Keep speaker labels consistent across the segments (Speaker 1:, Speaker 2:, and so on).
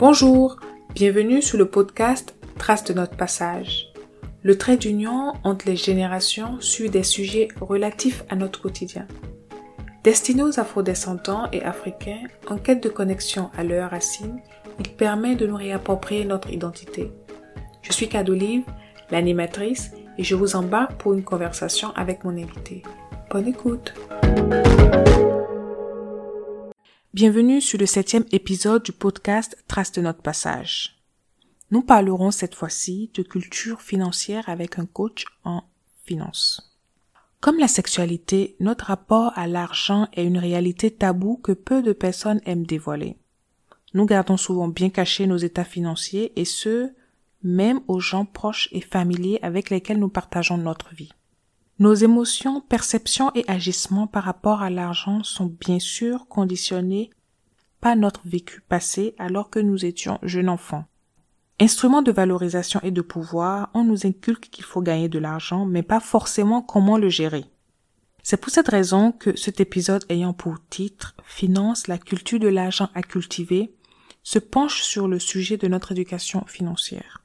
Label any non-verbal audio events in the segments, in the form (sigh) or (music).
Speaker 1: Bonjour, bienvenue sur le podcast Trace de notre passage. Le trait d'union entre les générations sur des sujets relatifs à notre quotidien. Destiné aux afrodescendants et africains en quête de connexion à leurs racines, il permet de nous réapproprier notre identité. Je suis Cadolive, l'animatrice, et je vous embarque pour une conversation avec mon invité. Bonne écoute! Bienvenue sur le septième épisode du podcast Trace de notre passage. Nous parlerons cette fois-ci de culture financière avec un coach en finance. Comme la sexualité, notre rapport à l'argent est une réalité taboue que peu de personnes aiment dévoiler. Nous gardons souvent bien cachés nos états financiers et ce, même aux gens proches et familiers avec lesquels nous partageons notre vie. Nos émotions, perceptions et agissements par rapport à l'argent sont bien sûr conditionnés par notre vécu passé alors que nous étions jeunes enfants. Instrument de valorisation et de pouvoir, on nous inculque qu'il faut gagner de l'argent, mais pas forcément comment le gérer. C'est pour cette raison que cet épisode ayant pour titre Finance, la culture de l'argent à cultiver se penche sur le sujet de notre éducation financière.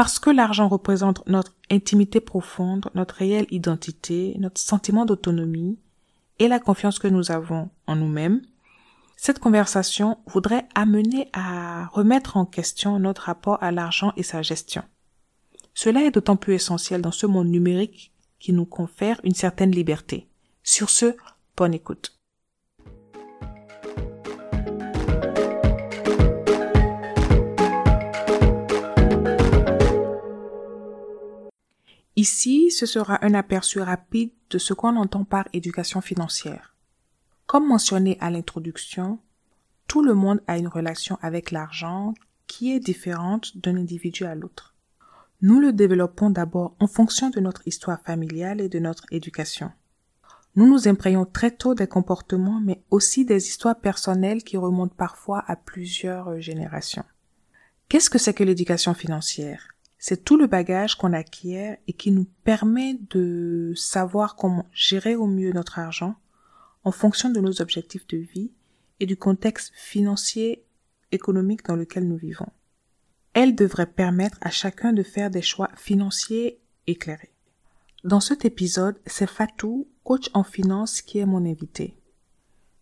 Speaker 1: Parce que l'argent représente notre intimité profonde, notre réelle identité, notre sentiment d'autonomie et la confiance que nous avons en nous-mêmes, cette conversation voudrait amener à remettre en question notre rapport à l'argent et sa gestion. Cela est d'autant plus essentiel dans ce monde numérique qui nous confère une certaine liberté. Sur ce, bonne écoute. Ici, ce sera un aperçu rapide de ce qu'on entend par éducation financière. Comme mentionné à l'introduction, tout le monde a une relation avec l'argent qui est différente d'un individu à l'autre. Nous le développons d'abord en fonction de notre histoire familiale et de notre éducation. Nous nous imprégnons très tôt des comportements, mais aussi des histoires personnelles qui remontent parfois à plusieurs générations. Qu'est-ce que c'est que l'éducation financière? C'est tout le bagage qu'on acquiert et qui nous permet de savoir comment gérer au mieux notre argent en fonction de nos objectifs de vie et du contexte financier économique dans lequel nous vivons. Elle devrait permettre à chacun de faire des choix financiers éclairés. Dans cet épisode, c'est Fatou, coach en finance, qui est mon invité.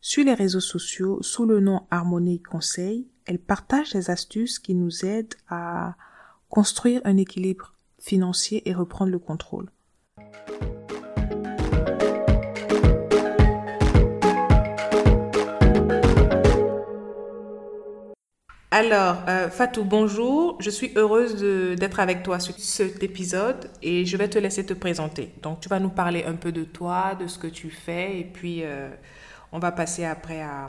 Speaker 1: Sur les réseaux sociaux, sous le nom Harmonie Conseil, elle partage des astuces qui nous aident à construire un équilibre financier et reprendre le contrôle. Alors, euh, Fatou, bonjour. Je suis heureuse d'être avec toi sur cet épisode et je vais te laisser te présenter. Donc, tu vas nous parler un peu de toi, de ce que tu fais et puis euh, on va passer après à,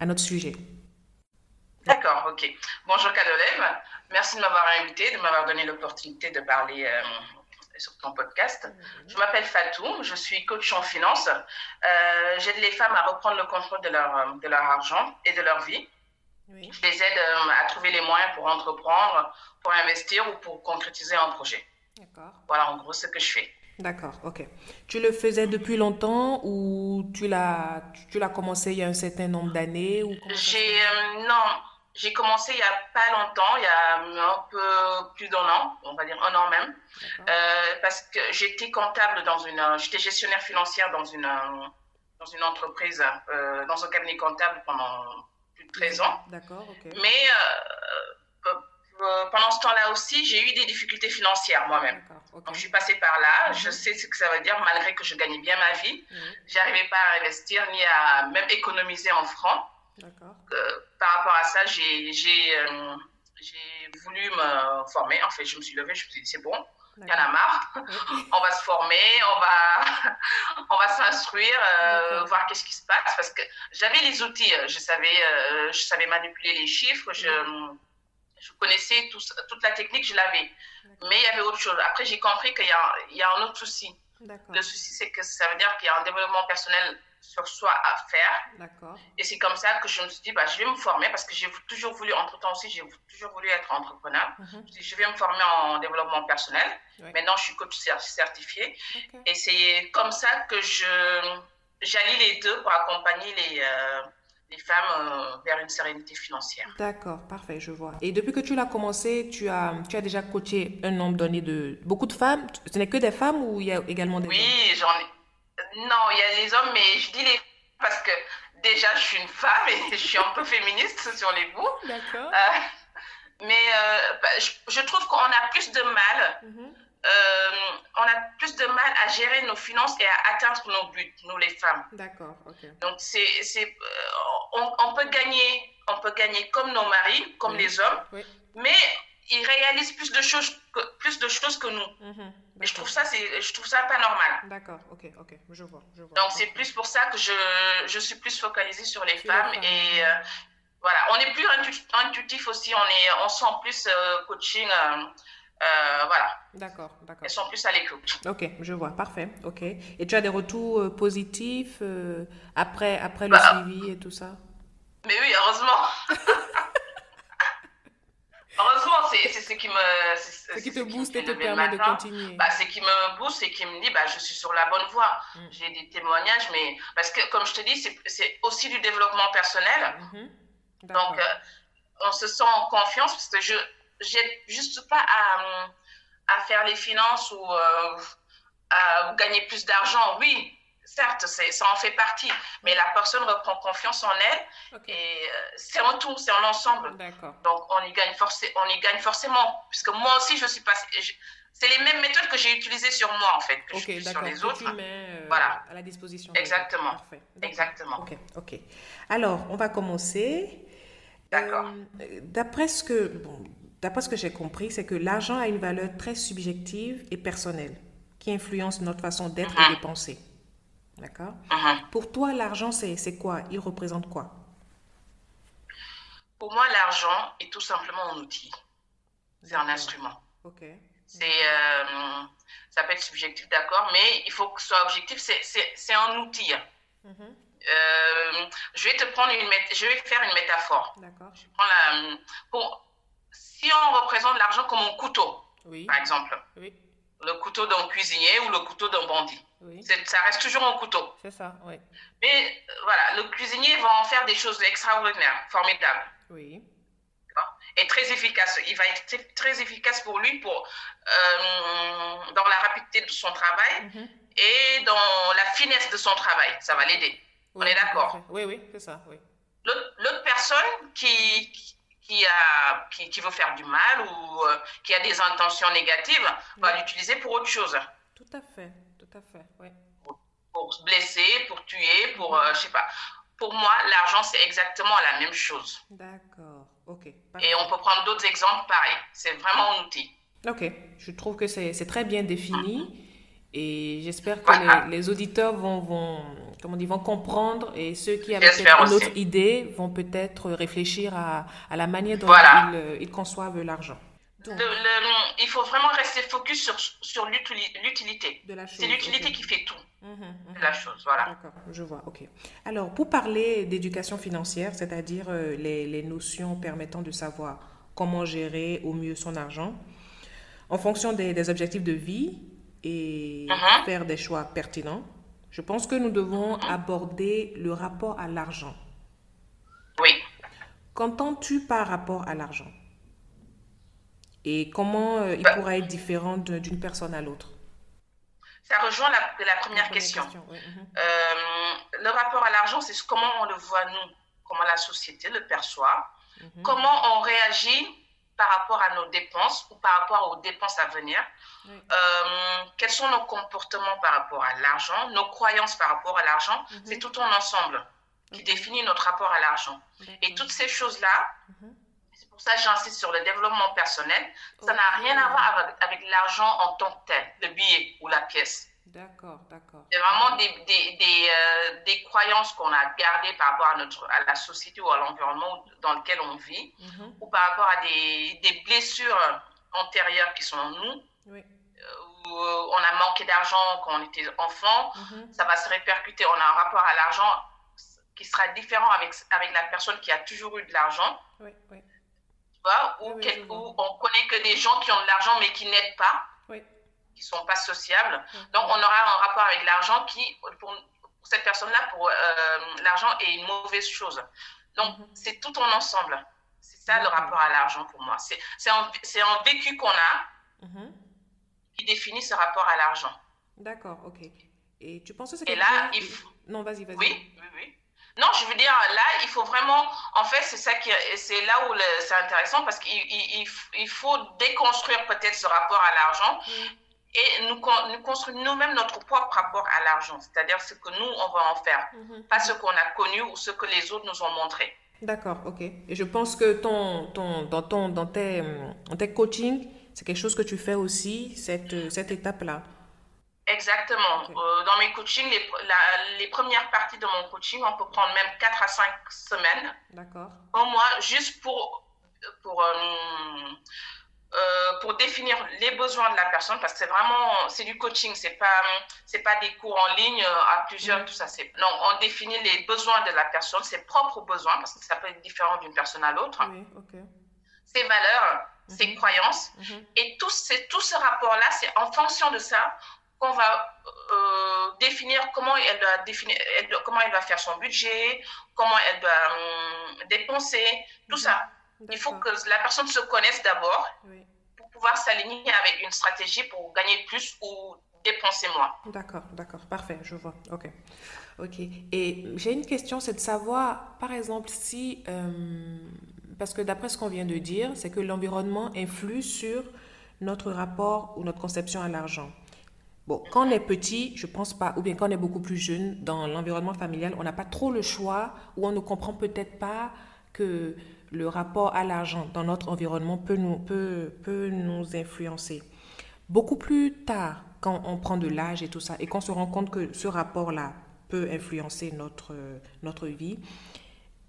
Speaker 1: à notre sujet.
Speaker 2: D'accord, ok. Bonjour Cadolem, merci de m'avoir invité, de m'avoir donné l'opportunité de parler euh, sur ton podcast. Mhm. Je m'appelle Fatou, je suis coach en finance. Euh, J'aide les femmes à reprendre le contrôle de leur, de leur argent et de leur vie. Je les aide euh, à trouver les moyens pour entreprendre, pour investir ou pour concrétiser un projet. D'accord. Voilà en gros ce que je fais.
Speaker 1: D'accord, ok. Tu le faisais depuis longtemps ou tu l'as tu l'as commencé il y a un certain nombre d'années ou
Speaker 2: J'ai non, j'ai commencé il n'y a pas longtemps, il y a un peu plus d'un an, on va dire un an même, euh, parce que j'étais comptable dans une, j'étais gestionnaire financière dans une, dans une entreprise, euh, dans un cabinet comptable pendant plus de 13 ans.
Speaker 1: D'accord, ok.
Speaker 2: Mais euh, pendant ce temps-là aussi, j'ai eu des difficultés financières moi-même. Donc, je suis passée par là. Je mhm. sais ce que ça veut dire, malgré que je gagnais bien ma vie. Mhm. J'arrivais pas à investir ni à même économiser en francs. Euh, par rapport à ça, j'ai euh, voulu me former. En fait, je me suis levée, je me suis dit, c'est bon, il y en a marre. on va se former, on va, (laughs) on va s'instruire, euh, voir qu'est-ce qui se passe. Parce que j'avais les outils, je savais, je savais manipuler les chiffres, je, je connaissais tout, toute la technique, je l'avais. Mais il y avait autre chose. Après, j'ai compris qu'il y, y, a un autre souci. Le souci, c'est que ça veut dire qu'il y a un développement personnel sur soi à faire. Et c'est comme ça que je me suis dit, bah, je vais me former parce que j'ai toujours voulu, entre-temps aussi, j'ai toujours voulu être entrepreneur. Mhm. Je, vais me former en développement personnel. Maintenant, je suis coach certifié. Et c'est comme ça que je j'allie les deux pour accompagner les, euh, les femmes vers une sérénité financière.
Speaker 1: D'accord, parfait, je vois. Et depuis que tu l'as commencé, tu as, tu as déjà coaché un nombre donné de beaucoup de femmes. Ce n'est que des femmes ou il y a également des
Speaker 2: Oui, j'en ai. Non, il y a des hommes, mais je dis les parce que déjà je suis une femme et je suis un peu féministe sur les bouts. D'accord. mais bah, je, trouve qu'on a plus de mal. Mhm. Euh, on a plus de mal à gérer nos finances et à atteindre nos buts, nous les femmes.
Speaker 1: D'accord,
Speaker 2: Donc, c'est, euh, on, peut gagner, on peut gagner comme nos maris, comme les hommes, mais ils réalisent plus de choses que, plus de choses que nous. Mhm, et je trouve ça, c'est, je trouve ça pas normal.
Speaker 1: D'accord, ok, ok, je vois, je vois.
Speaker 2: Donc, c'est plus pour ça que je, je suis plus focalisée sur les femmes et euh, voilà, on est plus intuitif aussi, on est, on sent plus coaching. Euh, voilà.
Speaker 1: D'accord, d'accord.
Speaker 2: Elles sont plus à l'écoute.
Speaker 1: Ok, je vois, parfait. Ok. Et tu as des retours euh, positifs euh, après, après le bah, suivi et tout ça?
Speaker 2: Mais oui, heureusement, c'est ce qui
Speaker 1: C'est qui te booste et te permet de continuer.
Speaker 2: Bah, c'est qui me booste et qui me dit bah, je suis sur la bonne voie. Mm. J'ai des témoignages, mais. Parce que, comme je te dis, c'est aussi du développement personnel. Mm-hmm. Donc, on se sent en confiance parce que je j'ai juste pas à, à, faire les finances ou euh, à gagner plus d'argent. Oui, certes, ça en fait partie, mais la personne reprend confiance en elle et euh, c'est en tout, c'est en ensemble. Donc on y gagne on y gagne forcément, puisque moi aussi je suis passée. C'est les mêmes méthodes que j'ai utilisées sur moi en fait, que je sur les autres.
Speaker 1: Euh, voilà. À la disposition.
Speaker 2: Exactement. Parfait. Exactement.
Speaker 1: Ok, ok. Alors on va commencer.
Speaker 2: D'accord.
Speaker 1: D'après ce que bon, D'après ce que j'ai compris, c'est que l'argent a une valeur très subjective et personnelle qui influence notre façon d'être et de penser. D'accord
Speaker 2: uh-huh.
Speaker 1: Pour toi, l'argent, c'est quoi? Il représente quoi?
Speaker 2: Pour moi, l'argent est tout simplement un outil. C'est un instrument.
Speaker 1: Ok.
Speaker 2: C'est, euh, ça peut être subjectif, d'accord, mais il faut que ce soit objectif. C'est un outil. Mm-hmm. Euh, je vais te prendre une, je vais faire une métaphore.
Speaker 1: D'accord.
Speaker 2: Pour, si on représente l'argent comme un couteau, par exemple, le couteau d'un cuisinier ou le couteau d'un bandit, ça reste toujours un couteau.
Speaker 1: C'est ça, oui.
Speaker 2: Mais euh, voilà, le cuisinier va en faire des choses extraordinaires, formidables.
Speaker 1: Oui.
Speaker 2: Et très efficace. Il va être très efficace pour lui pour, euh, dans la rapidité de son travail mhm. et dans la finesse de son travail. Ça va l'aider. On est d'accord
Speaker 1: Oui, oui, c'est ça, oui.
Speaker 2: L'autre personne qui, qui, a, qui, qui, veut faire du mal ou euh, qui a des intentions négatives va l'utiliser pour autre chose.
Speaker 1: Tout à fait, tout à fait, oui.
Speaker 2: Pour, se blesser, pour tuer, pour, euh, je sais pas. Pour moi, l'argent, c'est exactement la même chose.
Speaker 1: D'accord, ok.
Speaker 2: Et on peut prendre d'autres exemples pareils. C'est vraiment un outil.
Speaker 1: Ok, je trouve que c'est très bien défini. Et j'espère que les, les, auditeurs vont, vont, comment dire, vont comprendre et ceux qui avaient une autre idée vont peut-être réfléchir à, à, la manière dont ils, ils, conçoivent l'argent.
Speaker 2: Il faut vraiment rester focus sur, sur l'utilité. C'est l'utilité qui fait tout. Mmh, mmh. la chose, voilà.
Speaker 1: D'accord, je vois, ok. Alors, pour parler d'éducation financière, c'est-à-dire euh, les, les notions permettant de savoir comment gérer au mieux son argent, en fonction des, des objectifs de vie, et uh-huh. faire des choix pertinents, je pense que nous devons uh-huh. aborder le rapport à l'argent.
Speaker 2: Oui.
Speaker 1: Qu'entends-tu par rapport à l'argent? Et comment euh, il bah pourra être différent d'une personne à l'autre?
Speaker 2: Ça rejoint la, la première, question. Uh-huh. Euh, le rapport à l'argent, c'est comment on le voit nous, comment la société le perçoit, comment on réagit par rapport à nos dépenses ou par rapport aux dépenses à venir. Euh, quels sont nos comportements par rapport à l'argent, nos croyances par rapport à l'argent. Mhm. C'est tout un ensemble qui définit notre rapport à l'argent. Et toutes ces choses-là, mhm. Pour ça j'insiste sur le développement personnel, ça n'a rien à voir avec l'argent en tant que tel, le billet ou la pièce.
Speaker 1: D'accord, d'accord.
Speaker 2: C'est vraiment des, des, des, euh, des croyances qu'on a gardées par rapport à, notre, à la société ou à l'environnement dans lequel on vit, mhm. ou par rapport à des, des, blessures antérieures qui sont en nous,
Speaker 1: oui.
Speaker 2: Euh, où on a manqué d'argent quand on était enfant, mhm. ça va se répercuter. On a un rapport à l'argent qui sera différent avec, avec la personne qui a toujours eu de l'argent.
Speaker 1: Oui, oui.
Speaker 2: Vois, ou, ou on connaît que des gens qui ont de l'argent mais qui n'aident pas.
Speaker 1: Oui
Speaker 2: qui ne sont pas sociables. Donc, on aura un rapport avec l'argent qui, pour, cette personne-là, pour l'argent est une mauvaise chose. Donc, mhm. c'est tout en ensemble. C'est ça le rapport à l'argent pour moi. C'est un, un, vécu qu'on a mhm. qui définit ce rapport à l'argent.
Speaker 1: D'accord, ok. Et tu penses que
Speaker 2: c'est Et là, il faut...
Speaker 1: Non, vas-y, vas-y.
Speaker 2: Oui, oui, oui. Non, je veux dire, là, il faut vraiment. En fait, c'est ça qui, c'est là où c'est intéressant parce qu'il il, il, faut déconstruire peut-être ce rapport à l'argent et nous, nous construire nous-mêmes notre propre rapport à l'argent, c'est-à-dire ce que nous, on va en faire, mhm. pas ce qu'on a connu ou ce que les autres nous ont montré.
Speaker 1: D'accord, ok. Et je pense que ton, ton, dans, ton, dans, tes, dans tes coachings, c'est quelque chose que tu fais aussi, cette, cette étape-là.
Speaker 2: Exactement. Euh, dans mes coachings, les, les, premières parties de mon coaching, on peut prendre même 4 à 5 semaines.
Speaker 1: D'accord.
Speaker 2: Au moins, juste pour, pour, euh, euh, pour définir les besoins de la personne, parce que c'est vraiment, c'est du coaching, c'est pas, c'est pas des cours en ligne à plusieurs, mm-hmm. tout ça. C'est, non, on définit les besoins de la personne, ses propres besoins, parce que ça peut être différent d'une personne à l'autre.
Speaker 1: Oui, ok.
Speaker 2: Ses valeurs, ses mm-hmm. croyances. Mm-hmm. Et tout, c'est, tout ce rapport-là, c'est en fonction de ça qu'on va euh, définir comment elle doit définir, comment elle va faire son budget, comment elle doit hum, dépenser, tout ça. Il faut que la personne se connaisse d'abord pour pouvoir s'aligner avec une stratégie pour gagner plus ou dépenser moins.
Speaker 1: D'accord, d'accord, parfait, je vois. Ok, ok. Et j'ai une question, c'est de savoir, par exemple, si, euh, parce que d'après ce qu'on vient de dire, c'est que l'environnement influe sur notre rapport ou notre conception à l'argent. Bon, quand on est petit, je pense pas, ou bien quand on est beaucoup plus jeune, dans l'environnement familial, on n'a pas trop le choix, ou on ne comprend peut-être pas que le rapport à l'argent dans notre environnement peut nous, peut, peut nous influencer. Beaucoup plus tard, quand on prend de l'âge et tout ça, et qu'on se rend compte que ce rapport-là peut influencer notre, notre vie,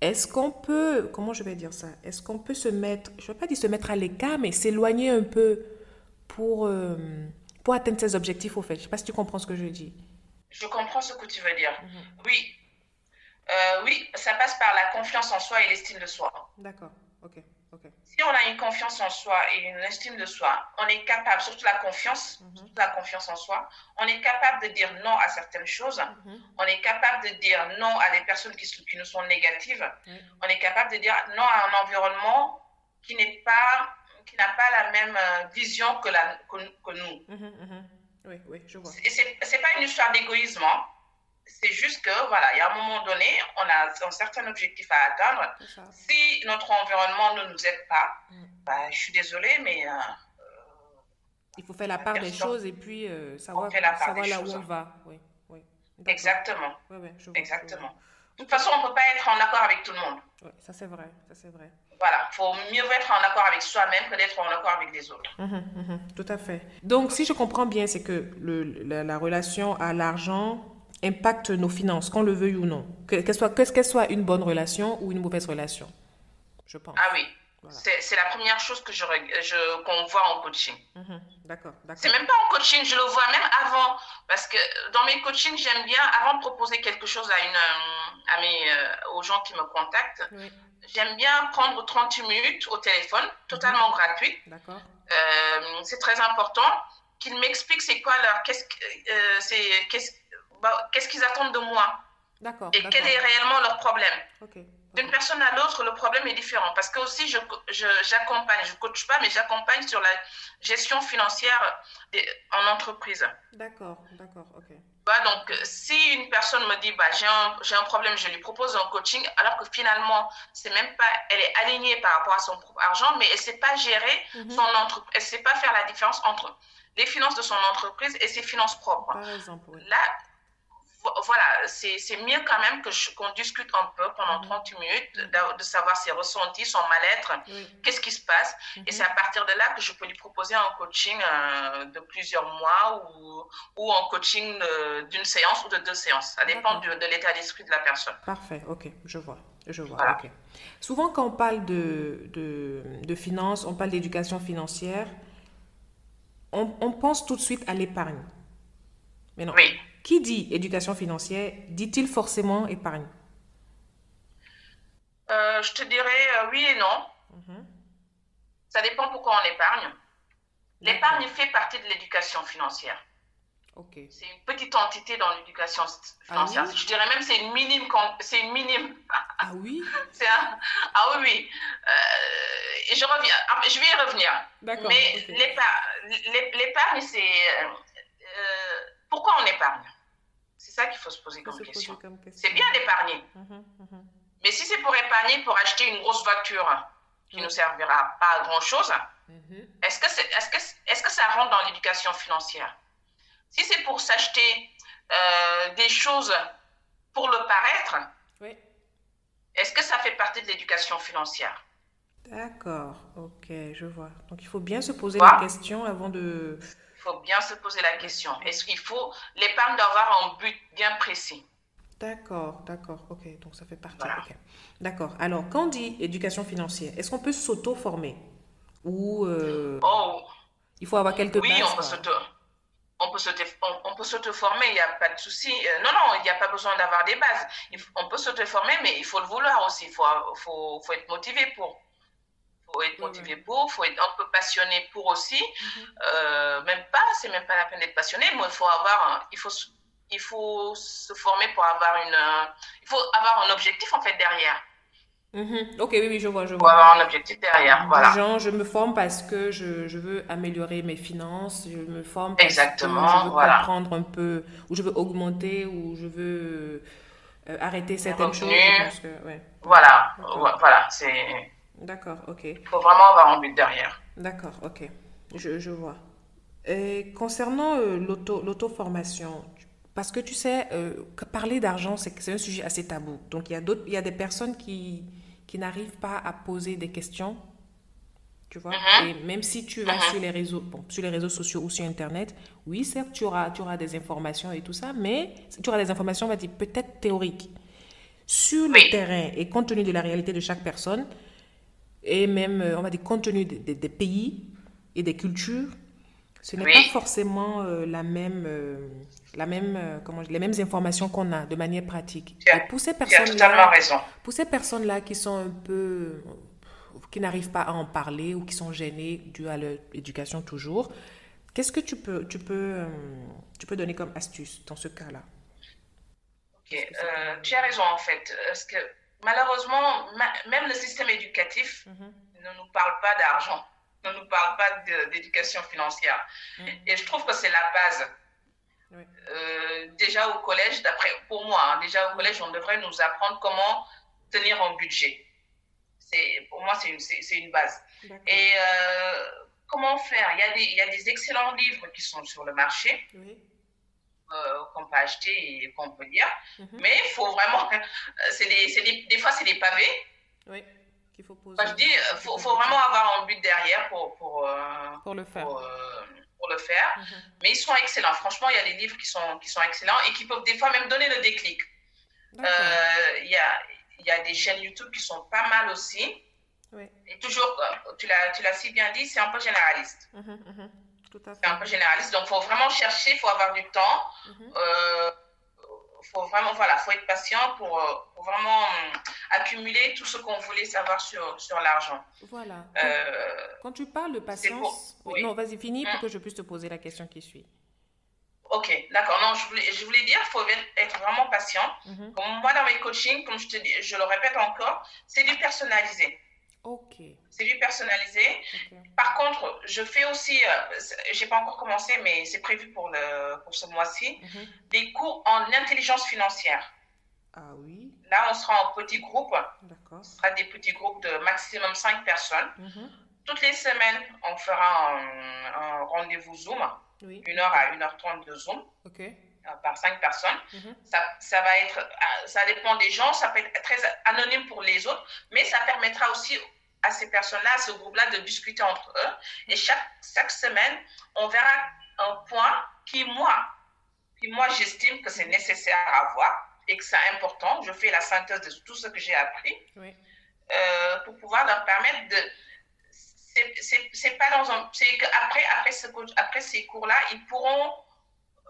Speaker 1: est-ce qu'on peut, comment je vais dire ça, est-ce qu'on peut se mettre, je ne veux pas dire se mettre à l'écart, mais s'éloigner un peu pour... Euh, pour atteindre ses objectifs, au fait. Je ne sais pas si tu comprends ce que je dis.
Speaker 2: Je comprends ce que tu veux dire. Mhm. Oui. Euh, oui, ça passe par la confiance en soi et l'estime de soi.
Speaker 1: D'accord. Ok. ok.
Speaker 2: Si on a une confiance en soi et une estime de soi, on est capable, surtout la confiance, mhm. la confiance en soi, on est capable de dire non à certaines choses. Mhm. On est capable de dire non à des personnes qui, qui nous sont négatives. On est capable de dire non à un environnement qui n'est pas qui n'a pas la même euh, vision que, la, que, nous.
Speaker 1: Mhm, mhm. Oui, oui, je vois.
Speaker 2: Et ce n'est pas une histoire d'égoïsme. Hein. C'est juste que, voilà, il y a un moment donné, on a un certain objectif à atteindre. Si notre environnement ne nous aide pas, mm. bah, je suis désolée, mais. Euh,
Speaker 1: il faut faire la part des choses et puis euh, savoir, savoir là où on va. Oui, oui.
Speaker 2: Exactement.
Speaker 1: Oui, oui,
Speaker 2: je vois, Exactement. De toute façon, on ne peut pas être en accord avec tout le monde.
Speaker 1: Oui, ça c'est vrai, ça c'est vrai.
Speaker 2: Voilà, il faut mieux être en accord avec soi-même que d'être en accord avec les autres.
Speaker 1: Mhm, mhm, tout à fait. Donc, si je comprends bien, c'est que le, la, relation à l'argent impacte nos finances, qu'on le veuille ou non. Qu'elle soit, qu'elle soit une bonne relation ou une mauvaise relation, je pense.
Speaker 2: Ah oui, c'est la première chose que je, je qu'on voit en coaching.
Speaker 1: Mhm, d'accord, d'accord.
Speaker 2: C'est même pas en coaching, je le vois même avant. Parce que dans mes coachings, j'aime bien, avant de proposer quelque chose à une, euh, à mes, euh, aux gens qui me contactent, j'aime bien prendre 30 minutes au téléphone, totalement mhm. gratuit.
Speaker 1: D'accord.
Speaker 2: Euh, c'est très important qu'ils m'expliquent c'est quoi leur. Qu'est-ce qu'est-ce bah, qu'est-ce qu'ils attendent de moi.
Speaker 1: D'accord.
Speaker 2: Et quel est réellement leur problème.
Speaker 1: Ok.
Speaker 2: D'une personne à l'autre, le problème est différent. Parce que aussi, j'accompagne, je, j'accompagne, je ne coach pas, mais j'accompagne sur la gestion financière en entreprise.
Speaker 1: D'accord, d'accord, ok.
Speaker 2: Bah, donc, si une personne me dit, bah, j'ai un, un problème, je lui propose un coaching, alors que finalement, c'est même pas, elle est alignée par rapport à son propre argent, mais elle ne sait pas gérer mhm. son entreprise, elle ne sait pas faire la différence entre les finances de son entreprise et ses finances propres.
Speaker 1: Par exemple, oui.
Speaker 2: Là, voilà, c'est mieux quand même que qu'on discute un peu pendant 30 mhm. minutes, de, savoir ses ressentis, son mal-être, qu'est-ce qui se passe. Et mhm. c'est à partir de là que je peux lui proposer un coaching euh, de plusieurs mois ou, ou un coaching d'une séance ou de deux séances. Ça dépend de, l'état d'esprit de la personne.
Speaker 1: Parfait, ok, je vois. Je vois, Souvent, quand on parle de, de, de finances, on parle d'éducation financière, on, on pense tout de suite à l'épargne. Mais non.
Speaker 2: Oui.
Speaker 1: Qui dit éducation financière dit-il forcément épargne?
Speaker 2: Euh, Je te dirais euh, oui et non. Mhm. Ça dépend pourquoi on épargne. L'épargne fait partie de l'éducation financière. C'est une petite entité dans l'éducation financière. Ah je dirais même c'est une minime. C'est une minime.
Speaker 1: Ah oui? (laughs)
Speaker 2: Un, Ah oui, oui. Euh, je reviens. Ah, je vais y revenir. D'accord. Mais l'épargne, c'est. Euh, pourquoi on épargne? C'est ça qu'il faut se poser comme, question. C'est bien d'épargner. Mhm, mhm. Mais si c'est pour épargner, pour acheter une grosse voiture qui ne nous servira pas à grand-chose, mhm. est-ce que, est, est, que, est que ça rentre dans l'éducation financière? Si c'est pour s'acheter euh, des choses pour le paraître, est-ce que ça fait partie de l'éducation financière?
Speaker 1: D'accord, ok, je vois. Donc il faut bien se poser la question avant de...
Speaker 2: Faut bien se poser la question. Est-ce qu'il faut l'épargne d'avoir un but bien précis?
Speaker 1: D'accord, d'accord, ok. Donc ça fait partie. D'accord. Alors, quand on dit éducation financière, est-ce qu'on peut s'auto-former? Ou euh, oh. il faut avoir quelques
Speaker 2: oui, on peut s'auto on peut s'auto-former, il n'y a pas de souci. Euh, non, non, il n'y a pas besoin d'avoir des bases. on peut s'auto-former, mais il faut le vouloir aussi. Il faut, faut, faut, être motivé pour. Faut être motivé pour, il faut être un peu passionné pour aussi. Mhm. Euh, même pas, c'est même pas la peine d'être passionné, mais il faut avoir, il faut, il faut se former pour avoir une, il faut avoir un objectif en fait derrière.
Speaker 1: Mhm. Ok, oui, oui, je vois, je vois.
Speaker 2: Pour avoir un objectif derrière, voilà.
Speaker 1: Genre, je me forme parce que je, je, veux améliorer mes finances, je me forme parce
Speaker 2: Exactement,
Speaker 1: que je veux comprendre un peu, ou je veux augmenter, ou je veux euh, arrêter certaines choses.
Speaker 2: Voilà, voilà, c'est...
Speaker 1: D'accord, ok.
Speaker 2: Il faut vraiment avoir un but derrière.
Speaker 1: D'accord, ok, je, je vois. Et concernant euh, l'auto-formation, parce que tu sais, euh, parler d'argent, c'est un sujet assez tabou. Donc, il y a, il y a des personnes qui, qui n'arrivent pas à poser des questions. Tu vois uh-huh. Et même si tu vas uh-huh. sur, les réseaux, bon, sur les réseaux sociaux ou sur Internet, oui, certes, tu auras, tu auras des informations et tout ça, mais tu auras des informations, on va dire, peut-être théoriques. Sur le terrain et compte tenu de la réalité de chaque personne, et même, euh, on va dire, compte tenu des, pays et des cultures, ce n'est pas forcément euh, la même, euh, la même, euh, comment, les mêmes informations qu'on a de manière pratique.
Speaker 2: pour ces personnes-là,
Speaker 1: pour ces personnes-là qui sont un peu, qui n'arrivent pas à en parler ou qui sont gênées dû à leur éducation toujours, qu'est-ce que tu peux, tu peux, tu peux donner comme astuce dans ce cas-là?
Speaker 2: Ok, tu as raison en fait, parce que malheureusement, même le système éducatif mhm. ne nous parle pas d'argent ne nous parle pas d'éducation financière. Mm. Et je trouve que c'est la base. Euh, déjà au collège, d'après pour moi, hein, déjà au collège, on devrait nous apprendre comment tenir un budget. C'est pour moi, c'est une, une, base. Et euh, comment faire? Il y, a des, il y a des excellents livres qui sont sur le marché. Euh, qu'on peut acheter et qu'on peut lire. Mm-hmm. Mais il faut vraiment. c'est des, des, fois, c'est des pavés.
Speaker 1: Oui faut poser.
Speaker 2: je dis, il euh, faut, faut, vraiment avoir un but derrière pour, pour, euh,
Speaker 1: pour le faire.
Speaker 2: Pour, euh, le faire. Mhm. Mais ils sont excellents. Franchement, il y a des livres qui sont, qui sont excellents et qui peuvent des fois même donner le déclic. Il y, a, y a des chaînes YouTube qui sont pas mal aussi. Oui. Et toujours, tu l'as si bien dit, c'est un peu généraliste. Mhm, mhm. C'est un peu généraliste. Donc, il faut vraiment chercher, il faut avoir du temps faut vraiment, voilà, faut être patient pour, euh, pour vraiment hum, accumuler tout ce qu'on voulait savoir sur, sur l'argent.
Speaker 1: Voilà. Euh, quand tu parles de patience, non, vas-y, finis pour hum. que je puisse te poser la question qui suit.
Speaker 2: Ok, d'accord. Non, je voulais, je voulais dire, il faut être vraiment patient. Mhm. Comme moi, dans mes coachings, comme je te dis, je le répète encore, c'est du personnalisé. C'est du personnalisé. Par contre, je fais aussi, euh, j'ai pas encore commencé, mais c'est prévu pour, le, pour ce mois-ci, mhm. des cours en intelligence financière.
Speaker 1: Ah oui.
Speaker 2: Là, on sera en petits groupes. D'accord. Ce sera des petits groupes de maximum 5 personnes. Mhm. Toutes les semaines, on fera un, rendez-vous Zoom. Oui. Une heure à 1h30 de Zoom.
Speaker 1: Ok
Speaker 2: euh, par cinq personnes. Mhm. ça, ça, va être, euh, ça dépend des gens, ça peut être très anonyme pour les autres, mais ça permettra aussi à ces personnes-là, à ce groupe-là, de discuter entre eux. Et chaque, chaque semaine, on verra un point qui, moi, qui, moi j'estime que c'est nécessaire à avoir et que c'est important. Je fais la synthèse de tout ce que j'ai appris euh, pour pouvoir leur permettre de. C'est pas dans un. C'est qu'après après, ce, après ces cours-là, ils pourront.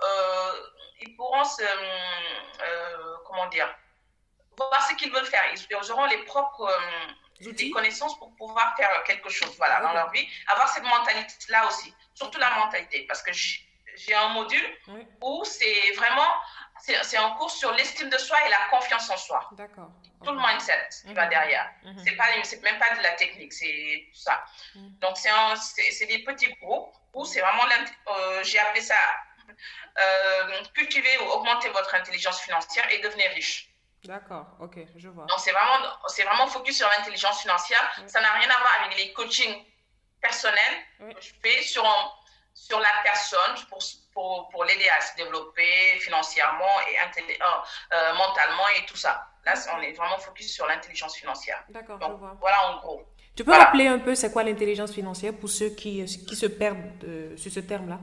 Speaker 2: Euh, ils pourront se. Euh, comment dire Voir ce qu'ils veulent faire. Ils, auront les propres des connaissances pour pouvoir faire quelque chose voilà, dans leur vie. Avoir cette mentalité-là aussi, surtout la mentalité, parce que j'ai un module où c'est vraiment, c'est un cours sur l'estime de soi et la confiance en soi. D'accord. Tout le mindset qui va mhm. derrière. Mhm. C'est pas, c'est même pas de la technique, c'est tout ça. Mhm. Donc c'est des petits groupes où c'est vraiment, euh, j'ai appelé ça euh, cultiver ou augmenter votre intelligence financière et devenir riche.
Speaker 1: D'accord, ok, je vois.
Speaker 2: Donc c'est vraiment, c'est vraiment focus sur l'intelligence financière. Ça n'a rien à voir avec les coachings personnels que je fais sur sur la personne pour, pour, pour l'aider à se développer financièrement et euh, euh, mentalement et tout ça. Là, on est vraiment focus sur l'intelligence financière. D'accord, je vois. Voilà en gros.
Speaker 1: Tu peux rappeler un peu c'est quoi l'intelligence financière pour ceux qui, qui se perdent euh, sur ce terme-là?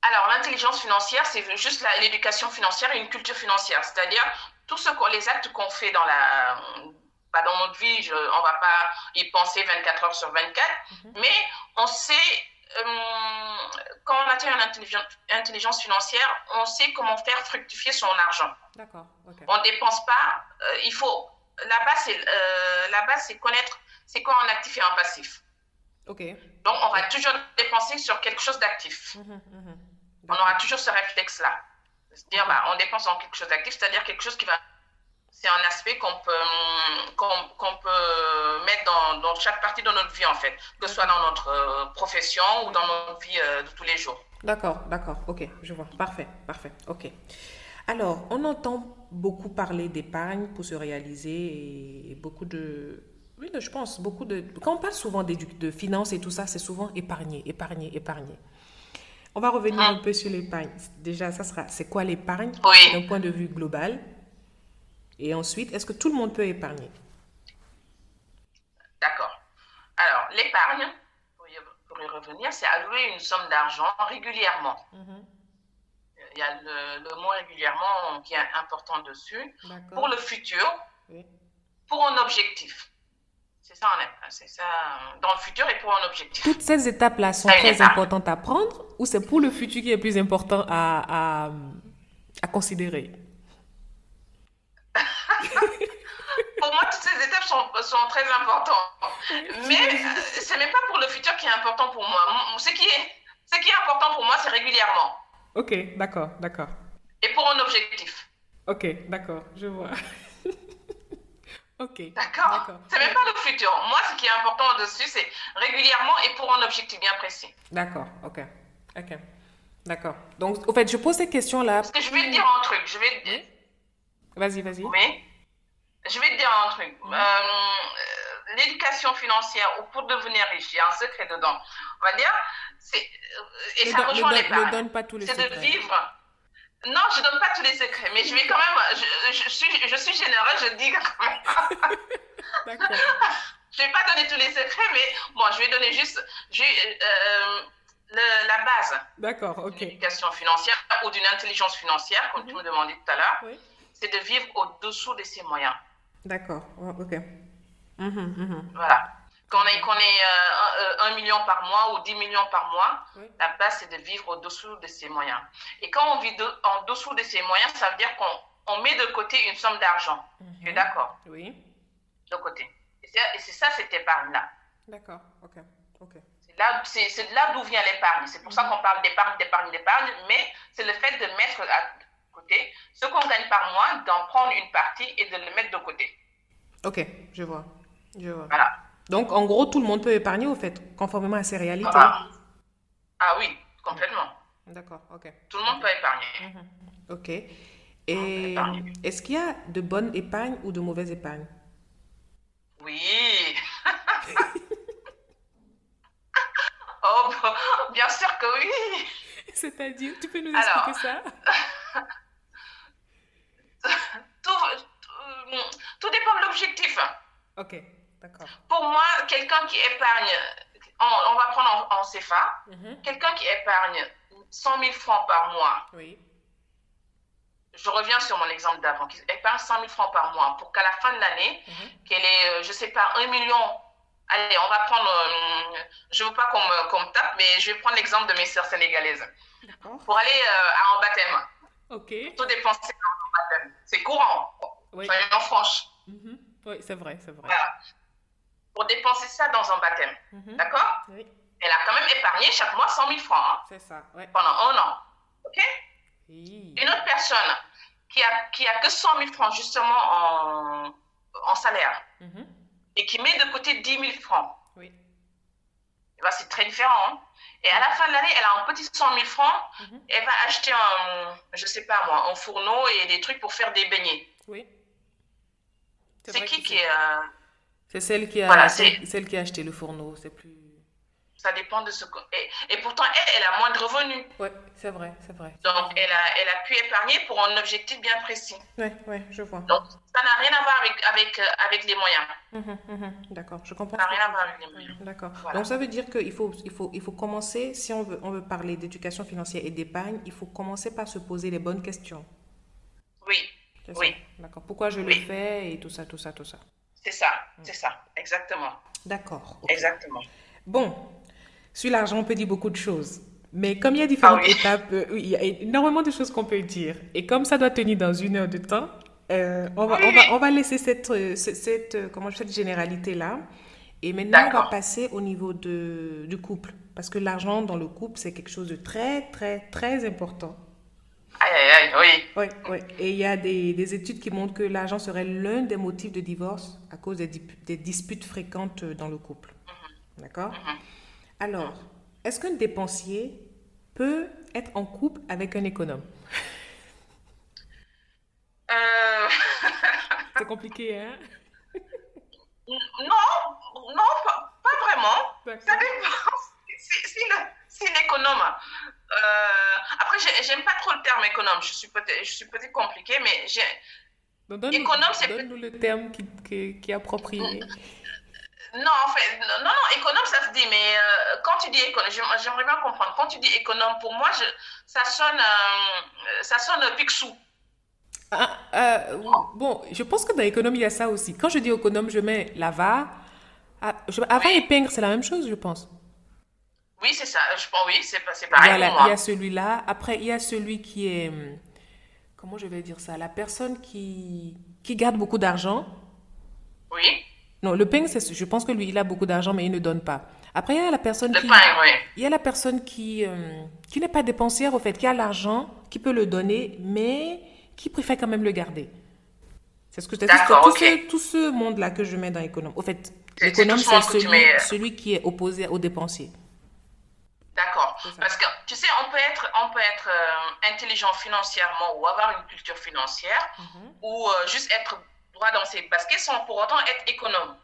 Speaker 2: Alors, l'intelligence financière, c'est juste l'éducation financière et une culture financière. C'est-à-dire, tout ce les actes qu'on fait dans la bah, dans notre vie, je, on va pas y penser 24 heures sur 24, mhm. mais on sait euh, quand on atteint une intelligence, financière, on sait comment faire fructifier son argent. D'accord. On ne dépense pas. Euh, il faut. La base, c'est euh, la base, c'est connaître c'est quoi un actif et un passif. Ok. Donc, on va toujours dépenser sur quelque chose d'actif. Mhm, mhm. On aura toujours ce réflexe-là. C'est-à-dire, bah, on dépense en quelque chose d'actif, c'est-à-dire quelque chose qui va c'est un aspect qu'on peut, peut mettre dans, dans, chaque partie de notre vie, en fait, que ce soit dans notre euh, profession ou dans notre vie euh, de tous les jours.
Speaker 1: D'accord, d'accord, ok, je vois. Parfait, parfait, ok. Alors, on entend beaucoup parler d'épargne pour se réaliser et beaucoup de... Oui, je pense, beaucoup de... Quand on parle souvent de, de finances et tout ça, c'est souvent épargner, épargner, épargner. On va revenir ah. un peu sur l'épargne. Déjà, ça sera, c'est quoi l'épargne oui. d'un point de vue global? Et ensuite, est-ce que tout le monde peut épargner?
Speaker 2: D'accord. Alors, l'épargne, pour, y revenir, c'est allouer une somme d'argent régulièrement. Mhm. Il y a le, mot régulièrement qui est important dessus. Pour le futur, pour un objectif. C'est ça, c'est ça, dans le futur et pour un objectif.
Speaker 1: Toutes ces étapes-là sont très importantes à prendre ou c'est pour le futur qui est plus important à, à, à considérer? (laughs)
Speaker 2: Pour moi, toutes ces étapes sont, sont très importantes. Mais euh, ce n'est pas pour le futur qui est important pour moi. Ce qui est, ce qui est important pour moi, c'est régulièrement.
Speaker 1: Ok, d'accord, d'accord.
Speaker 2: Et pour un objectif.
Speaker 1: Ok, d'accord, je vois. (laughs) ok.
Speaker 2: D'accord. C'est même pas le futur. Moi, ce qui est important dessus, c'est régulièrement et pour un objectif bien précis.
Speaker 1: D'accord, ok. Ok. D'accord. Donc, au fait, je pose ces questions-là.
Speaker 2: Parce que je vais te dire un truc. Je vais.
Speaker 1: Vas-y, vas-y.
Speaker 2: Oui. Je vais te dire un truc. Euh, l'éducation financière, ou pour devenir riche, il y a un secret dedans. On va dire, c'est, et ça rejoint les
Speaker 1: Ne donne pas tous les secrets.
Speaker 2: C'est de vivre. Non, je ne donne pas tous les secrets, mais je vais quand même, je, suis, je suis généreuse, je dis quand même. (laughs) D'accord. je ne vais pas donner tous les secrets, mais bon, je vais donner juste euh, la base.
Speaker 1: D'accord, ok.
Speaker 2: L'éducation financière ou d'une intelligence financière, comme tu mhm. me demandais tout à l'heure. Oui. C'est de vivre au-dessous de ses moyens.
Speaker 1: D'accord, ok. Mhm,
Speaker 2: mhm. Voilà. Qu'on est 1 euh, million par mois ou 10 millions par mois, la base, c'est de vivre au-dessous de ses moyens. Et quand on vit en dessous de ses moyens, ça veut dire qu'on met de côté une somme d'argent. Tu es mhm. d'accord?
Speaker 1: Oui.
Speaker 2: De côté. Et c'est ça, cette épargne-là.
Speaker 1: D'accord, ok. ok.
Speaker 2: C'est de là d'où vient l'épargne. C'est pour ça qu'on parle d'épargne, d'épargne, d'épargne, mais c'est le fait de mettre côté, ce qu'on gagne par mois, d'en prendre une partie et de le mettre de côté.
Speaker 1: Ok, je vois. Je vois.
Speaker 2: Voilà.
Speaker 1: Donc, en gros, tout le monde peut épargner, au fait, conformément à ses réalités.
Speaker 2: Ah, ah oui, complètement.
Speaker 1: D'accord, ok.
Speaker 2: Tout le monde peut épargner.
Speaker 1: Mhm. Ok. Et est-ce qu'il y a de bonnes épargnes ou de mauvaises épargnes
Speaker 2: Oui. (laughs) oh, bien sûr que oui.
Speaker 1: C'est-à-dire, tu peux nous expliquer ça? (laughs)
Speaker 2: Tout, euh, tout, dépend de l'objectif.
Speaker 1: Ok.
Speaker 2: Pour moi, quelqu'un qui épargne, on, va prendre en, CFA, mhm. quelqu'un qui épargne 100 000 francs par mois.
Speaker 1: Oui.
Speaker 2: Je reviens sur mon exemple d'avant, qui épargne 100 000 francs par mois pour qu'à la fin de l'année, mhm. qu'elle ait, euh, je ne sais pas, 1 million. Allez, on va prendre, euh, je ne veux pas qu'on me, tape, mais je vais prendre l'exemple de mes sœurs sénégalaises. Pour aller à un baptême.
Speaker 1: Ok.
Speaker 2: Tout dépenser c'est courant. Oui. Soyons franches.
Speaker 1: Oui, c'est vrai, c'est vrai.
Speaker 2: Pour dépenser ça dans un baptême. Mhm. D'accord
Speaker 1: Oui.
Speaker 2: Elle a quand même épargné chaque mois 100 000 francs. Hein.
Speaker 1: C'est ça, ouais.
Speaker 2: Pendant un an. OK Une autre personne qui a, qui a que 100 000 francs justement en, en salaire mhm. et qui met de côté 10 000 francs. Oui. Eh ben, c'est très différent. Hein. Et à la fin de l'année, elle a un petit 100 000 francs. Mhm. Elle va acheter un, je sais pas moi, un fourneau et des trucs pour faire des beignets. Oui. C'est qui qui est. Euh,
Speaker 1: c'est celle qui a, celle qui a acheté le fourneau. C'est plus.
Speaker 2: Ça dépend de ce que. Et, pourtant, elle, elle a moins de revenus.
Speaker 1: Oui, c'est vrai, c'est vrai.
Speaker 2: Donc, elle a, elle a pu épargner pour un objectif bien précis.
Speaker 1: Oui, oui, je vois.
Speaker 2: Donc, ça n'a rien à voir avec, avec, euh, avec les moyens.
Speaker 1: Hum, hum, D'accord, je comprends.
Speaker 2: Ça n'a rien à voir avec les moyens.
Speaker 1: D'accord. Donc, ça veut dire qu'il faut, il faut, il faut commencer, si on veut, on veut parler d'éducation financière et d'épargne, il faut commencer par se poser les bonnes questions.
Speaker 2: Oui. Oui.
Speaker 1: D'accord. Pourquoi je le fais et tout ça, tout ça, tout ça.
Speaker 2: C'est ça, c'est ça, exactement.
Speaker 1: D'accord.
Speaker 2: Exactement.
Speaker 1: Bon, sur l'argent, on peut dire beaucoup de choses. Mais comme il y a différentes ah étapes, euh, il y a énormément de choses qu'on peut dire. Et comme ça doit tenir dans une heure de temps, euh, on, va, on, va, on, va, laisser cette, euh, cette, comment, cette généralité-là. Et maintenant, on va passer au niveau de, du couple. Parce que l'argent dans le couple, c'est quelque chose de très, très, très important.
Speaker 2: Oui.
Speaker 1: Oui. Et il y a des, des études qui montrent que l'argent serait l'un des motifs de divorce à cause des, des disputes fréquentes dans le couple. Mhm. D'accord? Mhm. Alors, est-ce qu'un dépensier peut être en couple avec un économe?
Speaker 2: Euh... (laughs)
Speaker 1: C'est compliqué, hein?
Speaker 2: Non, non, pas, vraiment. Ça dépend. Si, l'économe. Euh, après, j'aime pas trop le terme économe. Je suis peut-être peut compliquée, mais j'ai.
Speaker 1: Économe, c'est. Donne-nous le terme qui, qui, qui est approprié.
Speaker 2: Non, en fait, non, non, économe, ça se dit, mais euh, quand tu dis économe, j'aimerais bien comprendre. Quand tu dis économe, pour moi, je, ça sonne, euh, ça sonne pixou.
Speaker 1: Ah, euh, bon, je pense que dans l'économie, il y a ça aussi. Quand je dis économe, je mets lava. Ah, avant et pingre, c'est la même chose, je pense.
Speaker 2: Oui, c'est ça. Je pense, oui, c'est pareil.
Speaker 1: Voilà,
Speaker 2: pour moi.
Speaker 1: il y a celui-là. Après, il y a celui qui est. Hum, comment je vais dire ça? La personne qui, qui garde beaucoup d'argent.
Speaker 2: Oui.
Speaker 1: Non, le ping, je pense que lui, il a beaucoup d'argent, mais il ne donne pas. Après, il y a la personne
Speaker 2: le
Speaker 1: qui.
Speaker 2: oui.
Speaker 1: Il y a la personne qui, euh, qui n'est pas dépensière, au fait, qui a l'argent, qui peut le donner, mais qui préfère quand même le garder. C'est ce que je
Speaker 2: D'accord,
Speaker 1: tout, tout ce monde-là que je mets dans l'économe. Au fait, l'économe, c'est celui, celui, qui est opposé au dépensier.
Speaker 2: Parce que, tu sais, on peut être, on peut être euh, intelligent financièrement ou avoir une culture financière mhm. ou euh, juste être droit dans ses baskets sans pour autant être économe.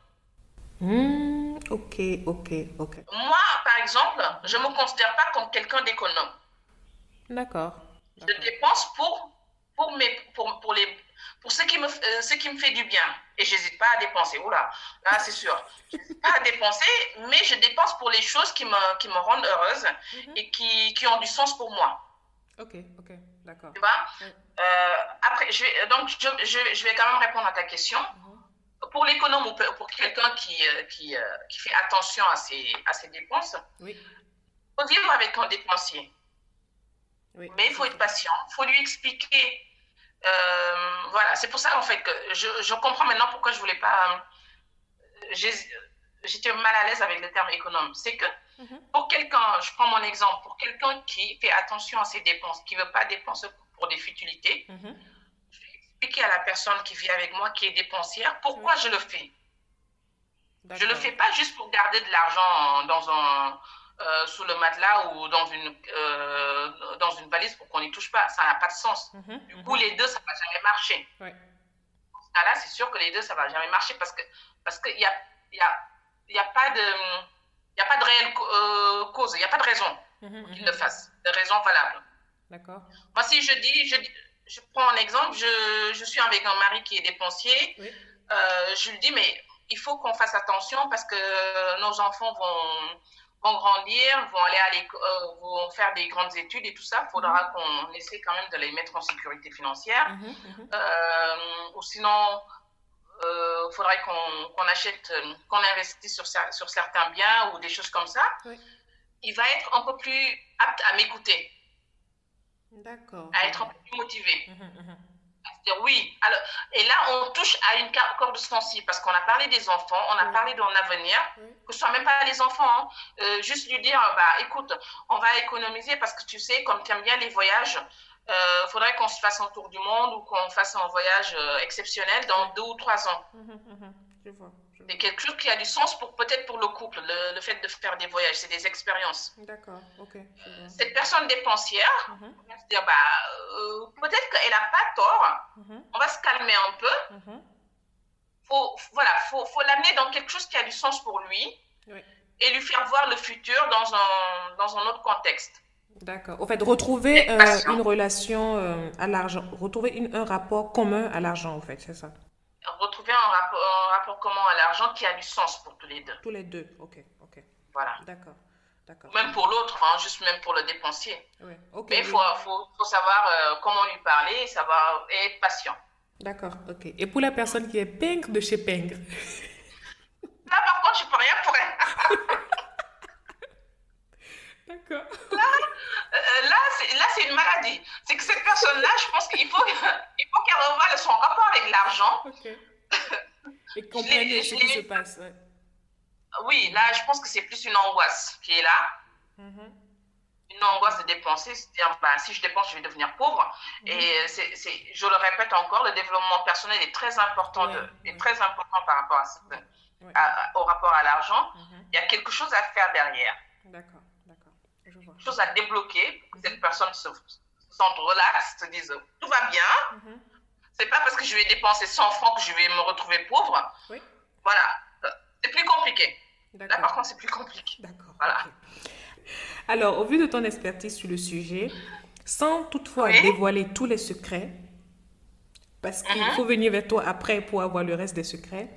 Speaker 1: Hmm, ok, ok, ok.
Speaker 2: Moi, par exemple, je ne me considère pas comme quelqu'un d'économe.
Speaker 1: D'accord.
Speaker 2: Je dépense pour, pour, mes, pour, pour, les, pour ce, qui me, euh, ce qui me fait du bien. Et je n'hésite pas à dépenser. Oula, là, c'est sûr. Je n'hésite pas à dépenser, mais je dépense pour les choses qui me, qui me rendent heureuse mhm. et qui, qui ont du sens pour moi.
Speaker 1: Ok, ok. D'accord.
Speaker 2: Tu vois euh, Après, je vais, donc, je, je, je, vais quand même répondre à ta question. Mhm. Pour l'économe ou pour quelqu'un qui, euh, qui, qui, fait attention à ses, à ses dépenses,
Speaker 1: oui.
Speaker 2: faut vivre avec un dépensier. Oui. Mais il faut être patient, il faut lui expliquer. Voilà, c'est pour ça en fait que je, je, comprends maintenant pourquoi je voulais pas. J'étais mal à l'aise avec le terme économe. C'est que Mhm. Pour quelqu'un, je prends mon exemple, pour quelqu'un qui fait attention à ses dépenses, qui ne veut pas dépenser pour des futilités, mhm. je vais expliquer à la personne qui vit avec moi, qui est dépensière, pourquoi je le fais. Je ne le fais pas juste pour garder de l'argent dans un, euh, sous le matelas ou dans une, euh, dans une valise pour qu'on n'y touche pas. Ça n'a pas de sens. Mhm, du coup, les deux, ça ne va jamais marcher. Dans ce cas-là, c'est sûr que les deux, ça ne va jamais marcher parce qu'il parce que y, a, y, a, y a pas de n'y a pas de réelle euh, cause, il n'y a pas de raison mhm, qu'il mhm. le fasse, de raison valable.
Speaker 1: D'accord.
Speaker 2: Moi, si je dis, je, je prends un exemple, je, je, suis avec un mari qui est dépensier, je lui dis, mais il faut qu'on fasse attention parce que nos enfants vont, vont grandir, vont aller à euh, vont faire des grandes études et tout ça. Il faudra mhm. qu'on essaie quand même de les mettre en sécurité financière. ou sinon, il euh, faudrait qu'on achète, euh, qu'on investisse sur, sur certains biens ou des choses comme ça, il va être un peu plus apte à m'écouter.
Speaker 1: D'accord.
Speaker 2: À être un peu plus motivé. Oui. Alors, et là, on touche à une corde sensible parce qu'on a parlé des enfants, on a parlé de mon avenir, que ce soit même pas les enfants. Hein. Euh, juste lui dire, bah, écoute, on va économiser parce que tu sais, comme tu aimes bien les voyages, il euh, faudrait qu'on se fasse un tour du monde ou qu'on fasse un voyage euh, exceptionnel dans deux ou trois ans. Mmh. Je vois. C'est quelque chose qui a du sens pour peut-être pour le couple, le, fait de faire des voyages, c'est des expériences.
Speaker 1: D'accord, ok.
Speaker 2: Cette personne dépensière, on va se dire, bah, euh, peut-être qu'elle n'a pas tort, on va se calmer un peu. Faut, voilà, faut, faut l'amener dans quelque chose qui a du sens pour lui et lui faire voir le futur dans un, dans un autre contexte.
Speaker 1: D'accord. Au fait, retrouver euh, une relation euh, à l'argent, retrouver un rapport commun à l'argent, en fait, c'est ça
Speaker 2: retrouver un rapport, un rapport commun à l'argent qui a du sens pour tous les deux.
Speaker 1: Tous les deux, ok, ok.
Speaker 2: Voilà.
Speaker 1: D'accord. D'accord.
Speaker 2: Même pour l'autre, hein, juste même pour le dépensier. Oui. Mais il faut, faut, faut, savoir euh, comment lui parler, savoir et être patient.
Speaker 1: D'accord, ok. Et pour la personne qui est pingre de chez pingre?
Speaker 2: Là, par contre, je peux rien pour elle. (laughs)
Speaker 1: D'accord.
Speaker 2: Là, euh, là c'est une maladie. C'est que cette personne-là, je pense qu'il faut, il faut qu'elle revoie son rapport avec l'argent.
Speaker 1: Ok. (laughs) Et comprenne ce qui se passe.
Speaker 2: Oui, là, je pense que c'est plus une angoisse qui est là. Mm-hmm. Une angoisse de dépenser, c'est-à-dire, bah, si je dépense, je vais devenir pauvre. Mm-hmm. Et c'est, je le répète encore, le développement personnel est très important, de, est très important par rapport à, au rapport à l'argent. Mm-hmm. Il y a quelque chose à faire derrière.
Speaker 1: D'accord
Speaker 2: chose à débloquer pour que cette personne se, sente relaxe, se dise tout va bien. Mm-hmm. C'est pas parce que je vais dépenser 100 francs que je vais me retrouver pauvre. Oui. Voilà. C'est plus compliqué. Là, par contre, c'est plus compliqué.
Speaker 1: D'accord. Voilà. Alors, au vu de ton expertise sur le sujet, sans toutefois dévoiler tous les secrets, parce qu'il mm-hmm. faut venir vers toi après pour avoir le reste des secrets,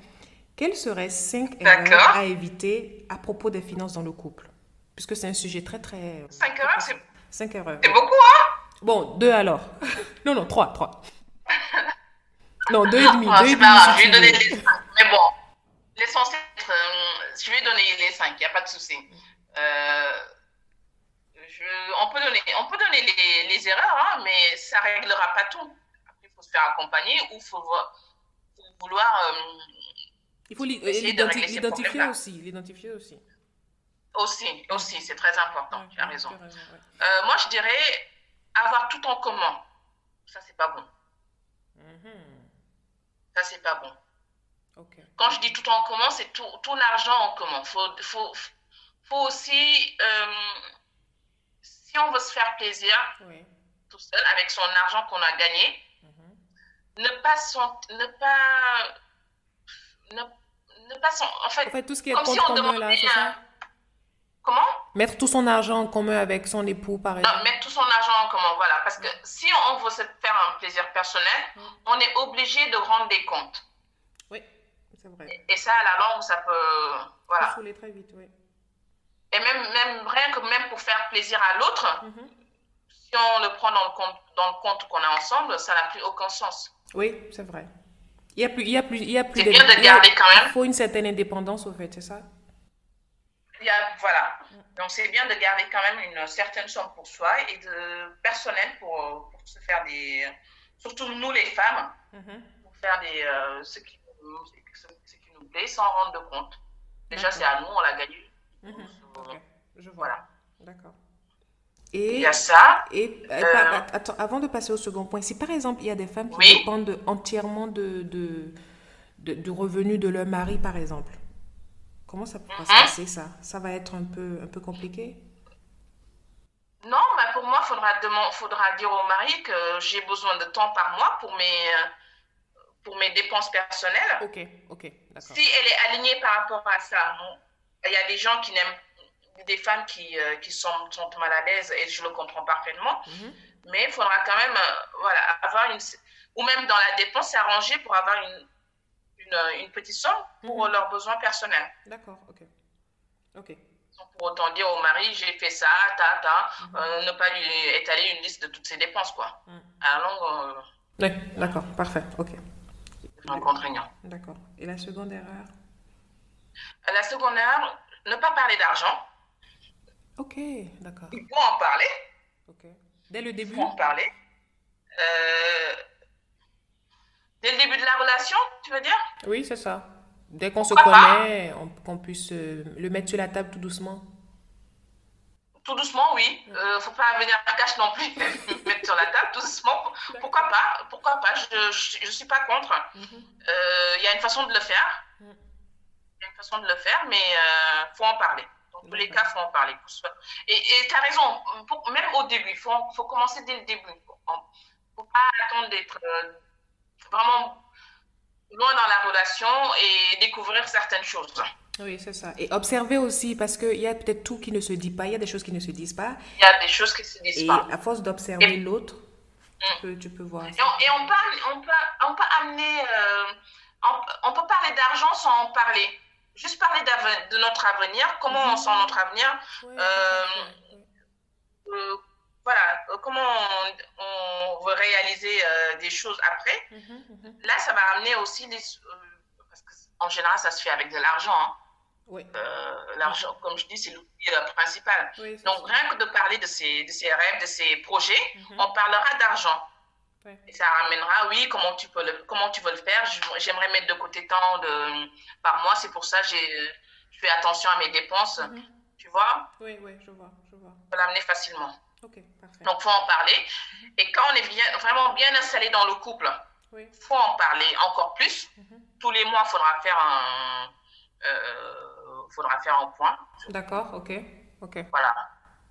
Speaker 1: quelles seraient cinq erreurs à éviter à propos des finances dans le couple? Puisque c'est un sujet très, très...
Speaker 2: 5 heures, c'est...
Speaker 1: 5 heures.
Speaker 2: C'est beaucoup, hein?
Speaker 1: Bon, deux alors. (laughs) non, non, trois, trois. non, deux et demi,
Speaker 2: ah,
Speaker 1: deux et
Speaker 2: demi. je vais donner les cinq. Mais bon, l'essentiel, euh, je vais donner les cinq, il n'y a pas de souci. Euh, je, on, peut donner, on peut donner les, les erreurs, hein, mais ça ne réglera pas tout. il faut se faire accompagner ou il faut, vouloir... Euh,
Speaker 1: il faut l'identifier aussi, l'identifier aussi.
Speaker 2: Aussi, aussi, c'est très important, tu as raison. Euh, moi, je dirais avoir tout en commun. Ça, c'est pas bon. Mm-hmm. Ça, c'est pas bon. Quand je dis tout en commun, c'est tout, tout l'argent en commun. Il faut, faut, faut, aussi, euh, si on veut se faire plaisir tout seul avec son argent qu'on a gagné, mm-hmm. ne pas, son, ne pas, ne, ne pas son, en fait,
Speaker 1: en fait tout ce qui est comme si on demandait là,
Speaker 2: Comment?
Speaker 1: Mettre tout son argent en commun avec son époux, par exemple.
Speaker 2: Non, mettre tout son argent en commun, voilà. Parce que si on veut se faire un plaisir personnel, mm. on est obligé de rendre des comptes.
Speaker 1: Oui, c'est vrai.
Speaker 2: Et, ça, à la longue, ça peut. Voilà.
Speaker 1: Ça très vite, oui.
Speaker 2: Et même, même rien que même pour faire plaisir à l'autre, mm-hmm. si on le prend dans le compte, dans le compte qu'on a ensemble, ça n'a plus aucun sens.
Speaker 1: Oui, c'est vrai. Il y a plus, il y a plus, il y a plus.
Speaker 2: C'est bien de garder quand même.
Speaker 1: Il faut une certaine indépendance, au fait, c'est ça?
Speaker 2: Voilà. Donc, c'est bien de garder quand même une certaine somme pour soi et de personnel pour, pour se faire des. Surtout nous, les femmes, mm-hmm. pour faire des, euh, ce, qui, ce, qui, nous plaît sans rendre de compte. Déjà, c'est à nous, on l'a gagné.
Speaker 1: Mm-hmm. Je vois. Voilà. D'accord.
Speaker 2: Et, il y a ça.
Speaker 1: Et euh, euh, attends, avant de passer au second point, si par exemple il y a des femmes qui dépendent entièrement de, de, de, de, revenus de leur mari, par exemple, Comment ça pourra se hein? passer ça? Ça va être un peu, un peu compliqué?
Speaker 2: Non, mais pour moi, il faudra, faudra dire au mari que j'ai besoin de temps par mois pour mes, pour mes dépenses personnelles.
Speaker 1: Ok, ok, d'accord.
Speaker 2: Si elle est alignée par rapport à ça, il y a des gens qui n'aiment, des femmes qui, euh, qui sont, sont, mal à l'aise et je le comprends parfaitement. Mhm. Mais il faudra quand même euh, voilà, avoir une. Ou même dans la dépense, s'arranger pour avoir une, une, petite somme pour mhm. leurs besoins personnels.
Speaker 1: D'accord, ok. Ok.
Speaker 2: Pour autant dire au mari, j'ai fait ça, ta, ta, mhm. euh, ne pas lui étaler une liste de toutes ses dépenses, quoi. À longue.
Speaker 1: oui, d'accord, parfait, ok.
Speaker 2: Non contraignant.
Speaker 1: D'accord. Et la seconde erreur?
Speaker 2: La seconde erreur, ne pas parler d'argent.
Speaker 1: Ok, d'accord.
Speaker 2: Il faut en parler.
Speaker 1: Ok. Dès le début
Speaker 2: Il faut en parler. Euh, Dès le début de la relation, tu veux dire?
Speaker 1: Oui, c'est ça. Dès qu'on se connaît, qu'on puisse euh, le mettre sur la table tout doucement.
Speaker 2: Tout doucement, oui. Il ne faut pas venir à cache non plus, (laughs) mettre sur la table, tout doucement. Pourquoi pas? Pourquoi pas? Je ne suis pas contre. Il y a une façon de le faire. Mm. Il y a une façon de le faire, mais il faut en parler. Dans tous les cas, il faut en parler. Et tu as raison, même au début, il faut, faut commencer dès le début. Il ne faut pas attendre d'être vraiment loin dans la relation et découvrir certaines choses.
Speaker 1: Oui, c'est ça. Et observer aussi, parce qu'il y a peut-être tout qui ne se dit pas, il y a des choses qui ne se disent pas.
Speaker 2: Il y a des choses qui se disent pas.
Speaker 1: Et à force d'observer l'autre, mm. tu, peux, voir.
Speaker 2: Et on, peut, on, peut, on peut amener. Euh, on, peut parler d'argent sans en parler. Juste parler de notre avenir, comment on mm-hmm. sent notre avenir. Euh, voilà, euh, comment on, veut réaliser euh, des choses après. Mhm, mhm. Là, ça va amener aussi des. Euh, parce qu'en général, ça se fait avec de l'argent. Hein. Oui. l'argent, comme je dis, c'est l'outil principal. Donc, rien que de parler de ses rêves, de ses projets, mhm. on parlera d'argent. Et ça ramènera, oui, comment tu, peux le, comment tu veux le faire. J'aimerais mettre de côté tant de, par mois. C'est pour ça que je fais attention à mes dépenses. Tu vois?
Speaker 1: Oui, oui, je vois. Je vois.
Speaker 2: peux l'amener facilement. Donc, il faut en parler. Et quand on est bien, vraiment bien installé dans le couple, il faut en parler encore plus. Mhm. Tous les mois, il faudra faire un, euh, faudra faire un point.
Speaker 1: D'accord, ok. ok.
Speaker 2: Voilà.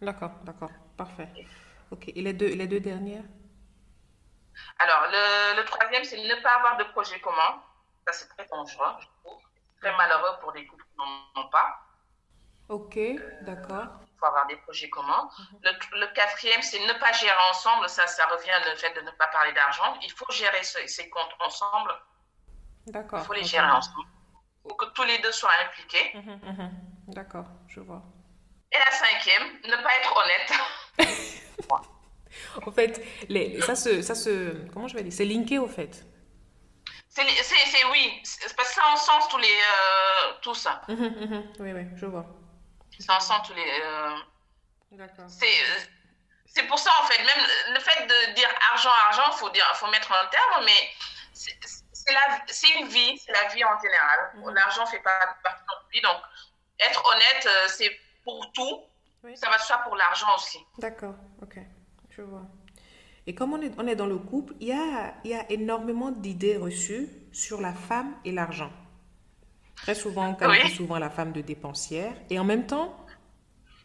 Speaker 1: D'accord, d'accord. Parfait. Ok. Et les deux, les deux dernières?
Speaker 2: Alors, le, le troisième, c'est ne pas avoir de projet commun. Ça, c'est très dangereux, je trouve. Très malheureux pour des couples qui n'en ont pas.
Speaker 1: Ok, d'accord
Speaker 2: avoir des projets communs. Le, quatrième, c'est ne pas gérer ensemble. Ça, ça revient le fait de ne pas parler d'argent. Il faut gérer ces, comptes ensemble.
Speaker 1: D'accord.
Speaker 2: Il faut les gérer ensemble. Pour que tous les deux soient impliqués.
Speaker 1: Mhm, mhm. D'accord, je vois.
Speaker 2: Et la cinquième, ne pas être honnête. (laughs)
Speaker 1: en fait, les, ça, se, ça se. Comment je vais dire C'est linké, au fait.
Speaker 2: C'est oui. Parce que ça, on sens tous les, euh, tout ça.
Speaker 1: Mhm, oui, oui, je vois.
Speaker 2: Ça sent tous les. Euh, D'accord. C'est pour ça, en fait, même le fait de dire argent, argent, il faut, dire, faut mettre un terme, mais c'est une vie, c'est la vie en général. Mhm. L'argent ne fait pas partie de notre vie. Donc, être honnête, euh, c'est pour tout. Ça va soit pour l'argent aussi.
Speaker 1: D'accord, ok, je vois. Et comme on est, on est dans le couple, il y a, il y a énormément d'idées reçues sur la femme et l'argent. Très souvent, on qualifie souvent la femme de dépensière. Et en même temps,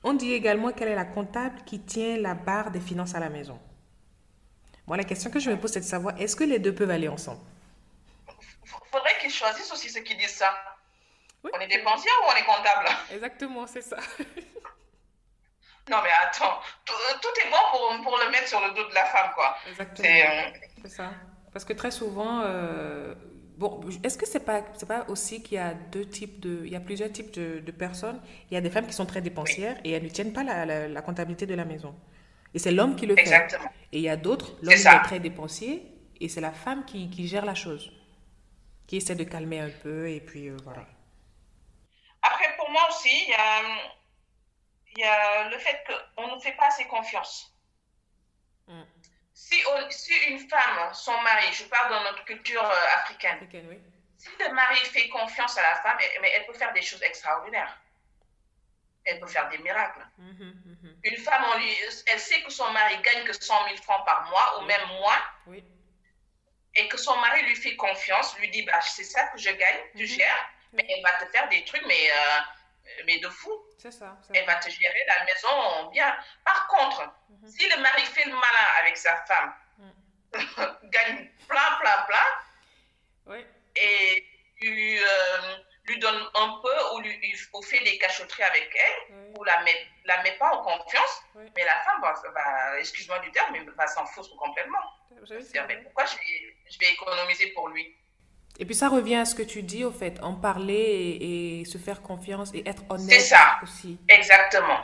Speaker 1: on dit également qu'elle est la comptable qui tient la barre des finances à la maison. Moi, la question que je me pose, c'est de savoir, est-ce que les deux peuvent aller ensemble?
Speaker 2: Il faudrait qu'ils choisissent aussi ceux qui disent ça. On est dépensière ou on est comptable?
Speaker 1: Exactement, c'est ça. (laughs)
Speaker 2: non, mais attends, tout, est bon pour, pour, le mettre sur le dos de la femme, quoi.
Speaker 1: Exactement. Euh, c'est ça. Parce que très souvent, euh, Bon, est-ce que c'est pas c'est pas aussi qu'il y a deux types de il y a plusieurs types de, de personnes. Il y a des femmes qui sont très dépensières et elles ne tiennent pas la, la, comptabilité de la maison. Et c'est l'homme qui le fait. Et il y a d'autres, l'homme est, très dépensier et c'est la femme qui, qui, gère la chose, qui essaie de calmer un peu et puis euh, voilà.
Speaker 2: Après, pour moi aussi, il y a, il y a le fait qu'on ne fait pas assez confiance. Si, si, une femme, son mari, je parle dans notre culture euh, africaine, si le mari fait confiance à la femme, elle, mais elle peut faire des choses extraordinaires. Elle peut faire des miracles. Mhm, mhm. Une femme, elle sait que son mari gagne que 100 000 francs par mois ou même moins. Et que son mari lui fait confiance, lui dit, bah, c'est ça que je gagne, tu mhm. gères, mais elle va te faire des trucs, mais, euh, mais de fou.
Speaker 1: C'est ça,
Speaker 2: Elle va te gérer la maison bien. Par contre, mhm. si le mari fait le malin avec sa femme, mhm. (laughs) gagne plein, plein, plein, oui. et lui, euh, lui, donne un peu ou, lui, ou fait des cachotteries avec elle, ou la met, la met pas en confiance, mais la femme va, excuse-moi du terme, mais va s'en foutre complètement. Mais pourquoi je je vais économiser pour lui?
Speaker 1: Et puis ça revient à ce que tu dis, au fait, en parler et, se faire confiance et être honnête
Speaker 2: C'est ça, aussi. exactement.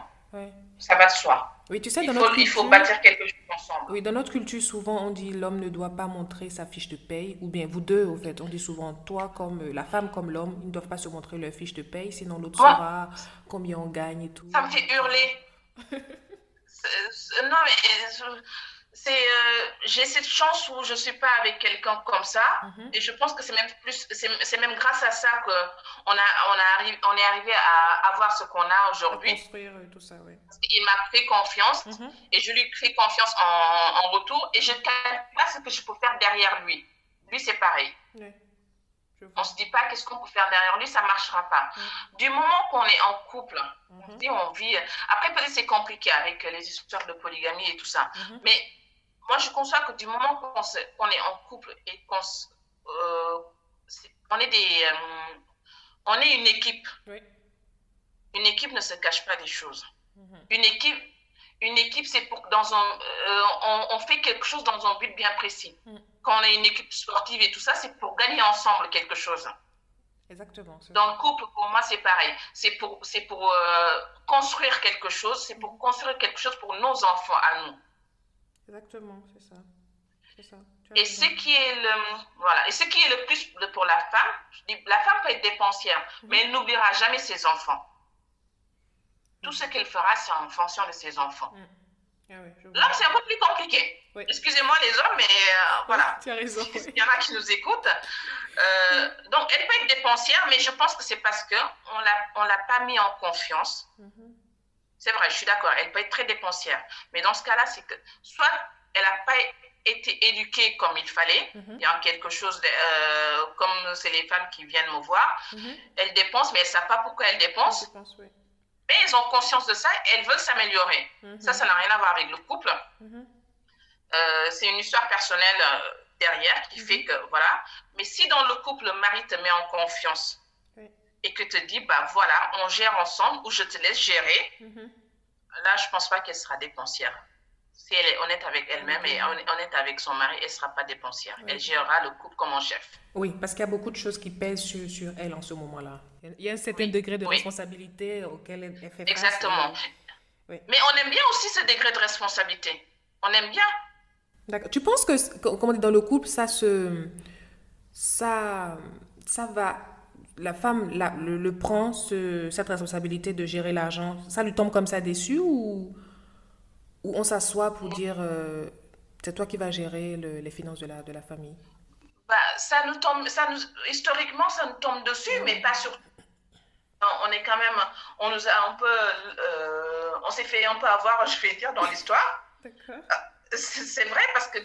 Speaker 2: Ça va de soi.
Speaker 1: Oui, tu sais,
Speaker 2: il,
Speaker 1: dans
Speaker 2: faut,
Speaker 1: notre
Speaker 2: il faut bâtir quelque chose ensemble.
Speaker 1: Oui, dans notre culture, souvent, on dit l'homme ne doit pas montrer sa fiche de paye, ou bien vous deux, au fait, on dit souvent toi comme euh, la femme comme l'homme, ils ne doivent pas se montrer leur fiche de paye, sinon l'autre saura combien on gagne et tout.
Speaker 2: Ça me fait hurler. (laughs) non, mais c'est euh, j'ai cette chance où je suis pas avec quelqu'un comme ça mhm. et je pense que c'est même plus c'est même grâce à ça que on a on a arrivé on est arrivé à avoir ce qu'on a aujourd'hui
Speaker 1: construire tout ça oui
Speaker 2: il m'a fait confiance mhm. et je lui fais confiance en, en retour et je ne pas ce que je peux faire derrière lui lui c'est pareil oui. On se dit pas qu'est-ce qu'on peut faire derrière lui, ça marchera pas. Mhm. Du moment qu'on est en couple, on dit on vit. Après peut-être c'est compliqué avec les histoires de polygamie et tout ça, mais moi, je conçois que du moment qu'on est en couple et qu'on euh, on est des, euh, on est une équipe. Une équipe ne se cache pas des choses. Mhm. Une équipe, une équipe, c'est pour dans un, euh, on, fait quelque chose dans un but bien précis. Mhm. Quand on est une équipe sportive et tout ça, c'est pour gagner ensemble quelque chose.
Speaker 1: Exactement.
Speaker 2: Dans le couple, pour moi, c'est pareil. C'est pour, c'est pour construire quelque chose. C'est pour construire quelque chose pour nos enfants à nous.
Speaker 1: Exactement, c'est ça.
Speaker 2: ça. Et ce qui est le voilà, et ce qui est le plus pour la femme, je dis, la femme peut être dépensière, mhm. mais elle n'oubliera jamais ses enfants. Tout ce qu'elle fera, c'est en fonction de ses enfants. Mm. Ah L'homme, c'est un peu plus compliqué. Excusez-moi les hommes, mais euh, voilà. (laughs)
Speaker 1: Tu as raison.
Speaker 2: Il y en a qui nous écoutent. Euh, donc, elle peut être dépensière, mais je pense que c'est parce qu'on ne l'a pas mis en confiance. Mhm. C'est vrai, je suis d'accord, elle peut être très dépensière. Mais dans ce cas-là, c'est que soit elle n'a pas été éduquée comme il fallait, mhm. il y a quelque chose, euh, comme c'est les femmes qui viennent me voir, mhm. elles dépensent, mais elles ne savent pas pourquoi elles dépensent. Mais elles ont conscience de ça, elles veulent s'améliorer. Mhm. Ça, ça n'a rien à voir avec le couple. Euh, c'est une histoire personnelle euh, derrière qui fait que, voilà. Mais si dans le couple, le mari te met en confiance, et que te dit, bah voilà, on gère ensemble ou je te laisse gérer, mhm. là, je pense pas qu'elle sera dépensière. Si elle est honnête avec elle-même et honnête avec son mari, elle sera pas dépensière. Elle gérera le couple comme un chef.
Speaker 1: Oui, parce qu'il y a beaucoup de choses qui pèsent sur, sur elle en ce moment-là. Il y a un certain degré de responsabilité auquel elle, fait face.
Speaker 2: Exactement. Mais on aime bien aussi ce degré de responsabilité. On aime bien.
Speaker 1: D'accord. Tu penses que, comme on dit dans le couple, ça se, ça, ça va la femme le, prend cette responsabilité de gérer l'argent, ça lui tombe comme ça dessus ou, ou on s'assoit pour dire euh, c'est toi qui vas gérer les finances de la, de la famille?
Speaker 2: Bah, ça nous tombe, ça nous, Historiquement, ça nous tombe dessus, mais pas sur. On est quand même. On nous a un peu. Euh, on s'est fait un peu avoir, je vais dire, dans l'histoire. Euh, c'est vrai parce que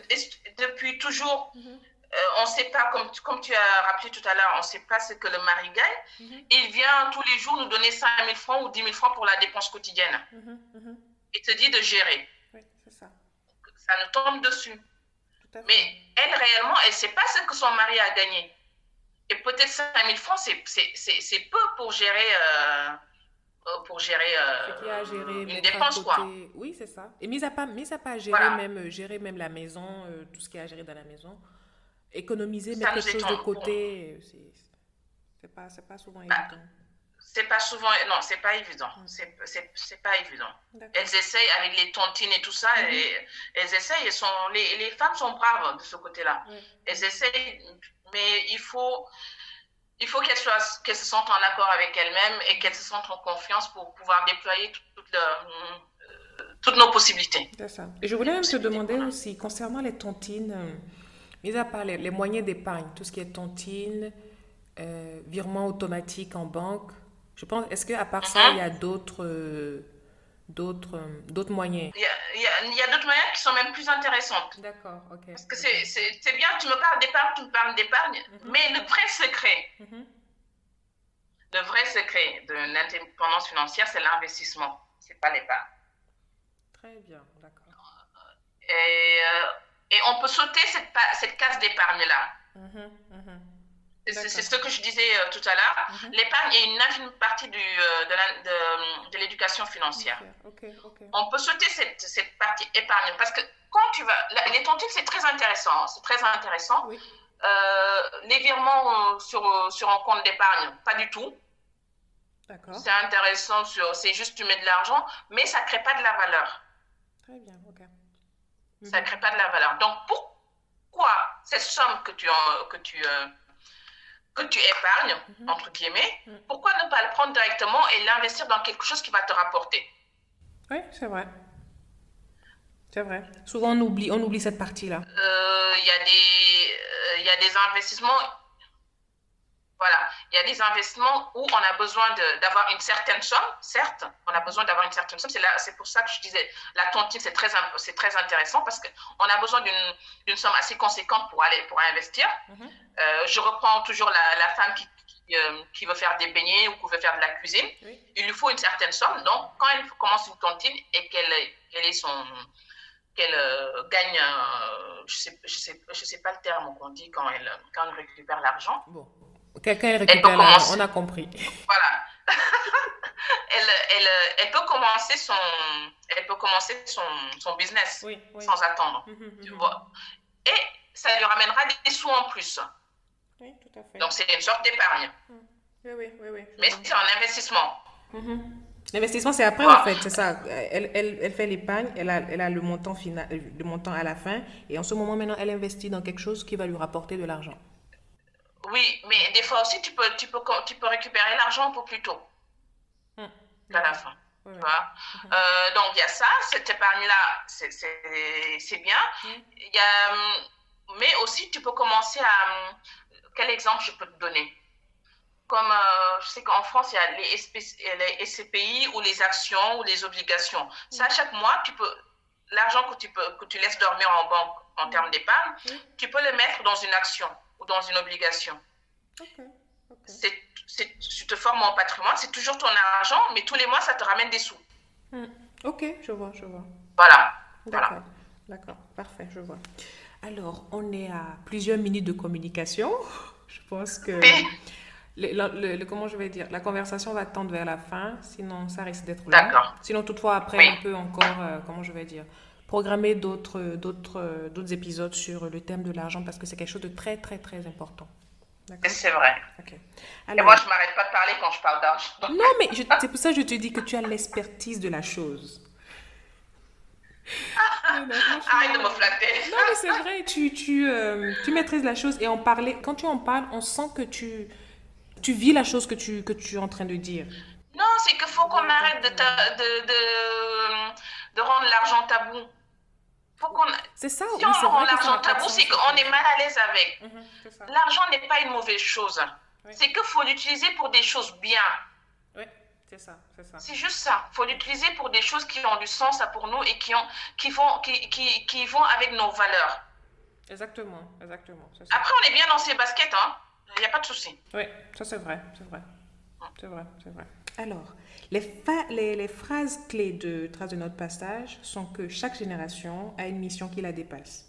Speaker 2: depuis toujours. Mhm. Euh, on ne sait pas, comme, comme tu as rappelé tout à l'heure, on ne sait pas ce que le mari gagne. Mhm. Il vient tous les jours nous donner 5 000 francs ou 10 000 francs pour la dépense quotidienne. Mhm, mhm. Il te dit de gérer.
Speaker 1: Oui, c'est ça.
Speaker 2: Ça nous tombe dessus. Mais elle, réellement, elle ne sait pas ce que son mari a gagné. Et peut-être 5 000 francs, c'est peu pour gérer. Euh, pour gérer, euh, une dépense, quoi.
Speaker 1: Oui, c'est ça. Et mis à part, mis à part gérer, même, gérer même la maison, tout ce qui est à gérer dans la maison, économiser, mettre quelque chose de côté, c'est pas, pas souvent bah, évident.
Speaker 2: C'est pas souvent, non, c'est pas évident. Mm. C'est pas évident. Elles essayent avec les tontines et tout ça, mm-hmm. et, elles essayent, sont, les, les, femmes sont braves de ce côté-là. Elles essayent, mais il faut, il faut qu'elles qu'elles se sentent en accord avec elles-mêmes et qu'elles se sentent en confiance pour pouvoir déployer euh, toutes nos possibilités.
Speaker 1: Ça. Et je voulais même te demander aussi, concernant les tontines, euh, Mis à part les, moyens d'épargne, tout ce qui est tontine, euh, virement automatique en banque, je pense, est-ce qu'à part ça, il y a d'autres d'autres d'autres moyens?
Speaker 2: Il y a, d'autres moyens qui sont même plus intéressants.
Speaker 1: D'accord, ok.
Speaker 2: Parce que c'est bien, tu me parles d'épargne, tu me parles d'épargne, mhm. mais le vrai secret, mhm. le vrai secret de l'indépendance financière, c'est l'investissement, c'est pas l'épargne.
Speaker 1: Très bien, d'accord.
Speaker 2: Et euh, et on peut sauter cette, cette case d'épargne-là. Mhm, mhm. C'est ce que je disais euh, tout à l'heure. Mhm. L'épargne est une infime partie du, euh, de, de, l'éducation financière. On peut sauter cette, cette, partie épargne parce que quand tu vas. Les tontines, c'est très intéressant. C'est très intéressant. Euh, les virements sur, sur un compte d'épargne, pas du tout. C'est intéressant, c'est juste tu mets de l'argent, mais ça ne crée pas de la valeur.
Speaker 1: Très bien, ok.
Speaker 2: Ça ne crée pas de la valeur. Donc, pourquoi cette somme que tu, que tu, euh, que tu épargnes, mhm. entre guillemets, mhm. pourquoi ne pas le prendre directement et l'investir dans quelque chose qui va te rapporter?
Speaker 1: Oui, c'est vrai. C'est vrai. Souvent, on oublie, on oublie cette partie-là.
Speaker 2: Il y, a des, y a des investissements voilà, il y a des investissements où on a besoin d'avoir une certaine somme, certes, on a besoin d'avoir une certaine somme. C'est pour ça que je disais, la tontine, c'est très, très intéressant parce qu'on a besoin d'une somme assez conséquente pour, aller, pour investir. Mhm. Euh, je reprends toujours la, la femme qui, qui, euh, qui, veut faire des beignets ou qui veut faire de la cuisine. Il lui faut une certaine somme. Donc, quand elle commence une tontine et qu'elle est son qu'elle euh, gagne, je ne sais, je sais, je sais, pas le terme qu'on dit quand elle, quand elle récupère l'argent.
Speaker 1: Bon. Quelqu'un récupère on a compris.
Speaker 2: Voilà. (laughs) elle, elle, elle, peut commencer son, elle peut commencer son, son business sans attendre. Mhm, mhm, tu mhm. vois. Et ça lui ramènera des sous en plus. Oui, tout à fait. Donc, c'est une sorte d'épargne. Oui, oui, oui. Mais c'est un investissement.
Speaker 1: L'investissement, c'est après, en fait, c'est ça. Elle, elle, elle fait l'épargne, elle a, elle a le, montant final, le montant à la fin, et en ce moment, maintenant, elle investit dans quelque chose qui va lui rapporter de l'argent.
Speaker 2: Oui, mais des fois aussi, tu peux, tu peux, tu peux récupérer l'argent un peu plus tôt, mmh. à la fin. Tu vois? Mmh. Euh, donc, il y a ça, cette épargne-là, c'est bien. Il y a, mais aussi, tu peux commencer à. Quel exemple je peux te donner? Comme euh, je sais qu'en France, il y a les, les SCPI ou les actions ou les obligations. Ça, chaque mois, tu peux. L'argent que tu, peux, que tu laisses dormir en banque en termes d'épargne, tu peux le mettre dans une action dans une obligation. C'est, tu te formes en patrimoine, c'est toujours ton argent, mais tous les mois, ça te ramène des sous.
Speaker 1: Hmm. Ok, je vois, je vois.
Speaker 2: Voilà.
Speaker 1: D'accord, d'accord, parfait, je vois. Alors, on est à plusieurs minutes de communication. (laughs) Je pense que... Le, comment je vais dire La conversation va tendre vers la fin, sinon ça risque d'être long. D'accord. Sinon, toutefois, après, on peut encore, euh, comment je vais dire programmer d'autres, d'autres, d'autres épisodes sur le thème de l'argent parce que c'est quelque chose de très, très, très important.
Speaker 2: C'est vrai. Et moi, je ne m'arrête pas de parler quand je parle d'argent.
Speaker 1: Non, mais c'est pour ça que je te dis que tu as l'expertise de la chose.
Speaker 2: Arrête de me flatter.
Speaker 1: Non, mais c'est vrai, tu, tu, euh, tu maîtrises la chose et en parler, quand tu en parles, on sent que tu, tu vis la chose que tu, que tu es en train de dire.
Speaker 2: Non, c'est qu'il faut qu'on arrête de, de, de, de rendre l'argent tabou.
Speaker 1: C'est ça.
Speaker 2: Si on rend l'argent tabou, c'est qu'on est mal à l'aise avec. Mhm, l'argent n'est pas une mauvaise chose. C'est qu'il faut l'utiliser pour des choses bien.
Speaker 1: Oui, c'est ça.
Speaker 2: C'est juste ça. Il faut l'utiliser pour des choses qui ont du sens pour nous et qui, ont, qui, vont, qui, qui, qui vont avec nos valeurs.
Speaker 1: Exactement, exactement.
Speaker 2: Après, on est bien dans ces baskets, hein. Il n'y a pas de souci.
Speaker 1: Oui, ça c'est vrai, c'est vrai. C'est vrai, c'est vrai. Alors, les, les, phrases clés de Trace de notre passage sont que chaque génération a une mission qui la dépasse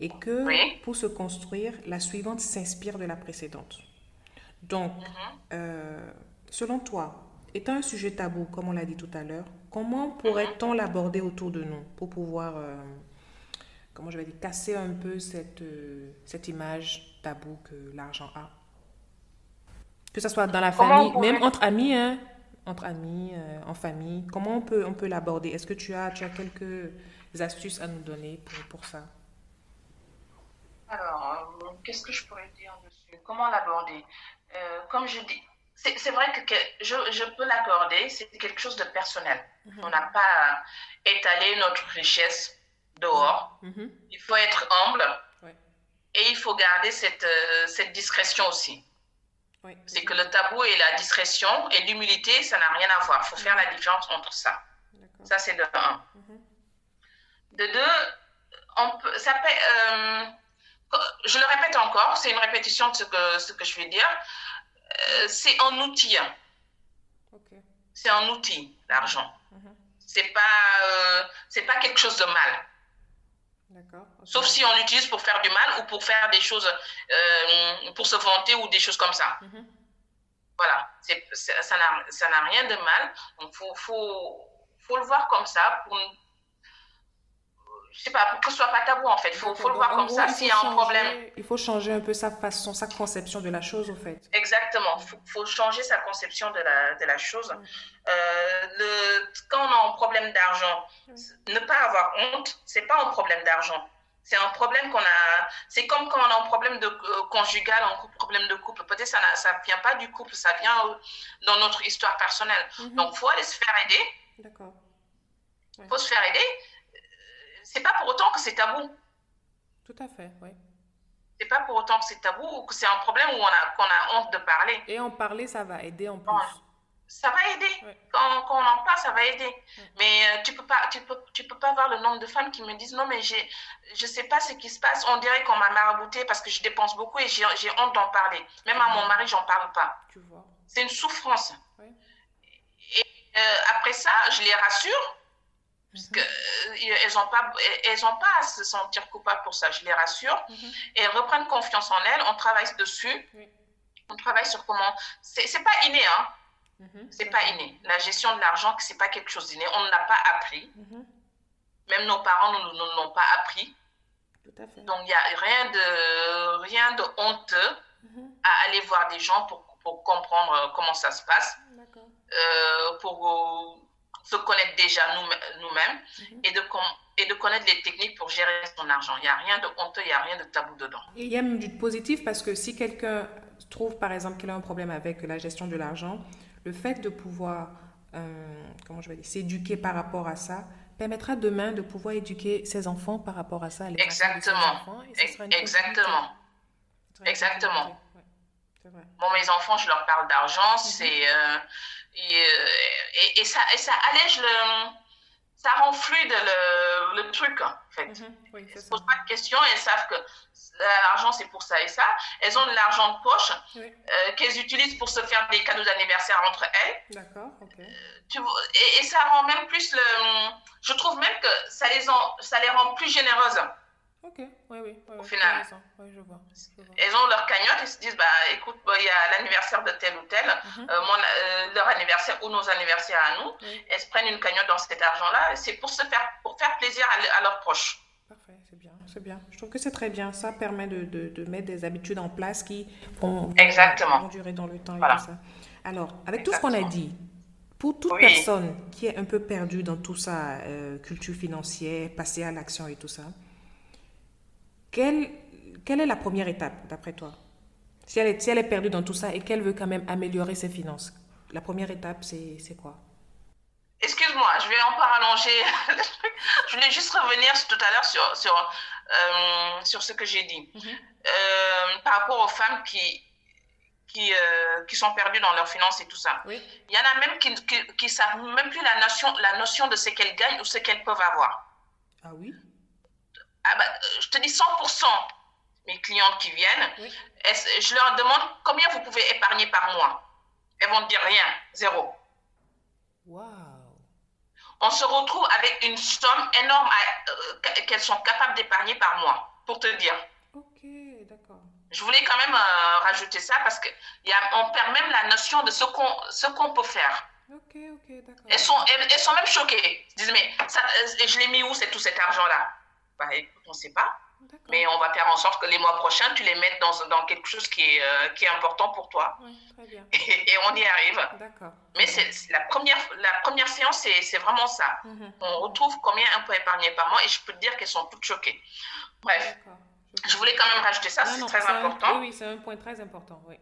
Speaker 1: et que pour se construire, la suivante s'inspire de la précédente. Donc, mhm. euh, selon toi, étant un sujet tabou, comme on l'a dit tout à l'heure, comment pourrait-on mhm. l'aborder autour de nous pour pouvoir, euh, comment je vais dire, casser un peu cette, euh, cette image tabou que l'argent a? Que ce soit dans la famille, même entre amis, hein, entre amis, euh, en famille? Comment on peut, on peut l'aborder? Est-ce que tu as, tu as quelques astuces à nous donner pour, pour ça?
Speaker 2: Alors, euh, qu'est-ce que je pourrais dire dessus? Comment l'aborder? Euh, Comme je dis, c'est vrai que, je, je, peux l'accorder, c'est quelque chose de personnel. Mhm. On n'a pas à étaler notre richesse dehors. Mhm. Il faut être humble. Et il faut garder cette, cette discrétion aussi c'est que le tabou et la discrétion et l'humilité, ça n'a rien à voir. Il faut faire la différence entre ça. Ça, c'est de un. Mhm. De deux, on peut, ça euh, je le répète encore, c'est une répétition de ce que, ce que je vais dire. Euh, c'est un outil. C'est un outil, l'argent. Mhm. C'est pas, euh, c'est pas quelque chose de mal. Sauf si on l'utilise pour faire du mal ou pour faire des choses, euh, pour se vanter ou des choses comme ça. Mhm. Voilà, ça n'a rien de mal. Il faut, faut, faut, le voir comme ça pour, je sais pas, pour que ce soit pas tabou en fait. Il faut, faut, le voir comme ça. S'il y a un problème.
Speaker 1: Il faut changer un peu sa façon, sa conception de la chose au fait.
Speaker 2: Exactement. Il faut, faut, changer sa conception de la, de la chose. Euh, le, quand on a un problème d'argent, ne pas avoir honte, c'est pas un problème d'argent. C'est un problème qu'on a. C'est comme quand on a un problème de euh, conjugal, un problème de couple. Peut-être ça ne vient pas du couple, ça vient euh, dans notre histoire personnelle. Mhm. Donc, il faut aller se faire aider. D'accord. Il faut se faire aider c'est pas pour autant que c'est tabou.
Speaker 1: Tout à fait, oui.
Speaker 2: C'est pas pour autant que c'est tabou ou que c'est un problème où on a, qu'on a honte de parler.
Speaker 1: Et en parler, ça va aider en plus.
Speaker 2: ça va aider. Quand, quand, on en parle, ça va aider. Mais euh, tu peux pas, tu peux, tu peux pas voir le nombre de femmes qui me disent non, mais j'ai, je sais pas ce qui se passe. On dirait qu'on m'a marabouté parce que je dépense beaucoup et j'ai, honte d'en parler. Même à mon mari, j'en parle pas. Tu vois. C'est une souffrance. Et euh, après ça, je les rassure parce qu'elles euh, n'ont pas, elles ont pas à se sentir coupables pour ça, je les rassure. Mhm. Et elles reprennent confiance en elles, on travaille dessus. On travaille sur comment. C'est pas inné, hein. Mhm, c'est pas inné. La gestion de l'argent, c'est pas quelque chose d'inné. On ne l'a pas appris. Mhm. Même nos parents ne nous, l'ont pas appris. Donc, il n'y a rien de, rien de honteux à aller voir des gens pour, pour comprendre euh, comment ça se passe. Euh, pour se connaître déjà nous-mêmes mhm. et, de, et de connaître les techniques pour gérer son argent. Il n'y a rien de honteux, il n'y a rien de tabou dedans.
Speaker 1: il y a même du positif parce que si quelqu'un trouve par exemple qu'il a un problème avec la gestion de l'argent, le fait de pouvoir, euh, comment je vais dire, s'éduquer par rapport à ça permettra demain de pouvoir éduquer ses enfants par rapport à ça.
Speaker 2: Exactement. Exactement. Exactement. Bon, mes enfants, je leur parle d'argent, mhm. c'est euh, euh, et, et, ça, et ça allège le. Ça rend fluide le, le truc, en fait. Mhm. elles ne se posent pas de questions, elles savent que l'argent, c'est pour ça et ça. Elles ont de l'argent de poche euh, qu'elles utilisent pour se faire des cadeaux d'anniversaire entre elles. D'accord, ok. et, et, ça rend même plus le. Je trouve même que ça les, en, ça les rend plus généreuses.
Speaker 1: Ok, oui, oui.
Speaker 2: au final. je vois, Elles ont leur cagnotte, ils se disent, bah, écoute, il y a l'anniversaire de tel ou tel, mhm. euh, mon, euh, leur anniversaire ou nos anniversaires à nous. Elles se prennent une cagnotte dans cet argent-là, c'est pour, se faire, pour faire plaisir à, leurs proches.
Speaker 1: Parfait, c'est bien, c'est bien. Je trouve que c'est très bien. Ça permet de, de, de, mettre des habitudes en place qui vont,
Speaker 2: Exactement.
Speaker 1: durer dans le temps et tout ça. Alors, avec tout ce qu'on a dit, pour toute personne qui est un peu perdue dans tout ça, euh, culture financière, passer à l'action et tout ça, quelle, quelle est la première étape, d'après toi? Si elle, est, si elle est perdue dans tout ça et qu'elle veut quand même améliorer ses finances, la première étape, c'est quoi?
Speaker 2: Excuse-moi, je vais encore allonger (laughs) je voulais juste revenir tout à l'heure sur, sur, euh, sur ce que j'ai dit. Mhm. Euh, par rapport aux femmes qui, qui, euh, qui, sont perdues dans leurs finances et tout ça. Il y en a même qui ne savent même plus la notion, la notion de ce qu'elles gagnent ou ce qu'elles peuvent avoir.
Speaker 1: Ah oui?
Speaker 2: Ah bah, euh, je te dis 100% mes clientes qui viennent, je leur demande combien vous pouvez épargner par mois. Elles vont dire rien, zéro. Wow. On se retrouve avec une somme énorme euh, qu'elles sont capables d'épargner par mois, pour te dire.
Speaker 1: Ok, d'accord.
Speaker 2: Je voulais quand même euh, rajouter ça parce qu'on perd même la notion de ce qu'on peut faire.
Speaker 1: Ok, ok, d'accord.
Speaker 2: Elles sont, elles, sont même choquées. Elles disent, mais ça, je l'ai mis où, c'est tout cet argent-là? Bah, on ne sait pas. Mais on va faire en sorte que les mois prochains, tu les mettes dans, dans quelque chose qui est, euh, qui est important pour toi. très bien. Et, on y arrive. D'accord. Mais c'est la première, la première séance, c'est vraiment ça. Mhm. On retrouve combien on peut épargner par mois et je peux te dire qu'elles sont toutes choquées. Bref. Je voulais quand même rajouter ça, c'est très important.
Speaker 1: oui, c'est un point très important, oui.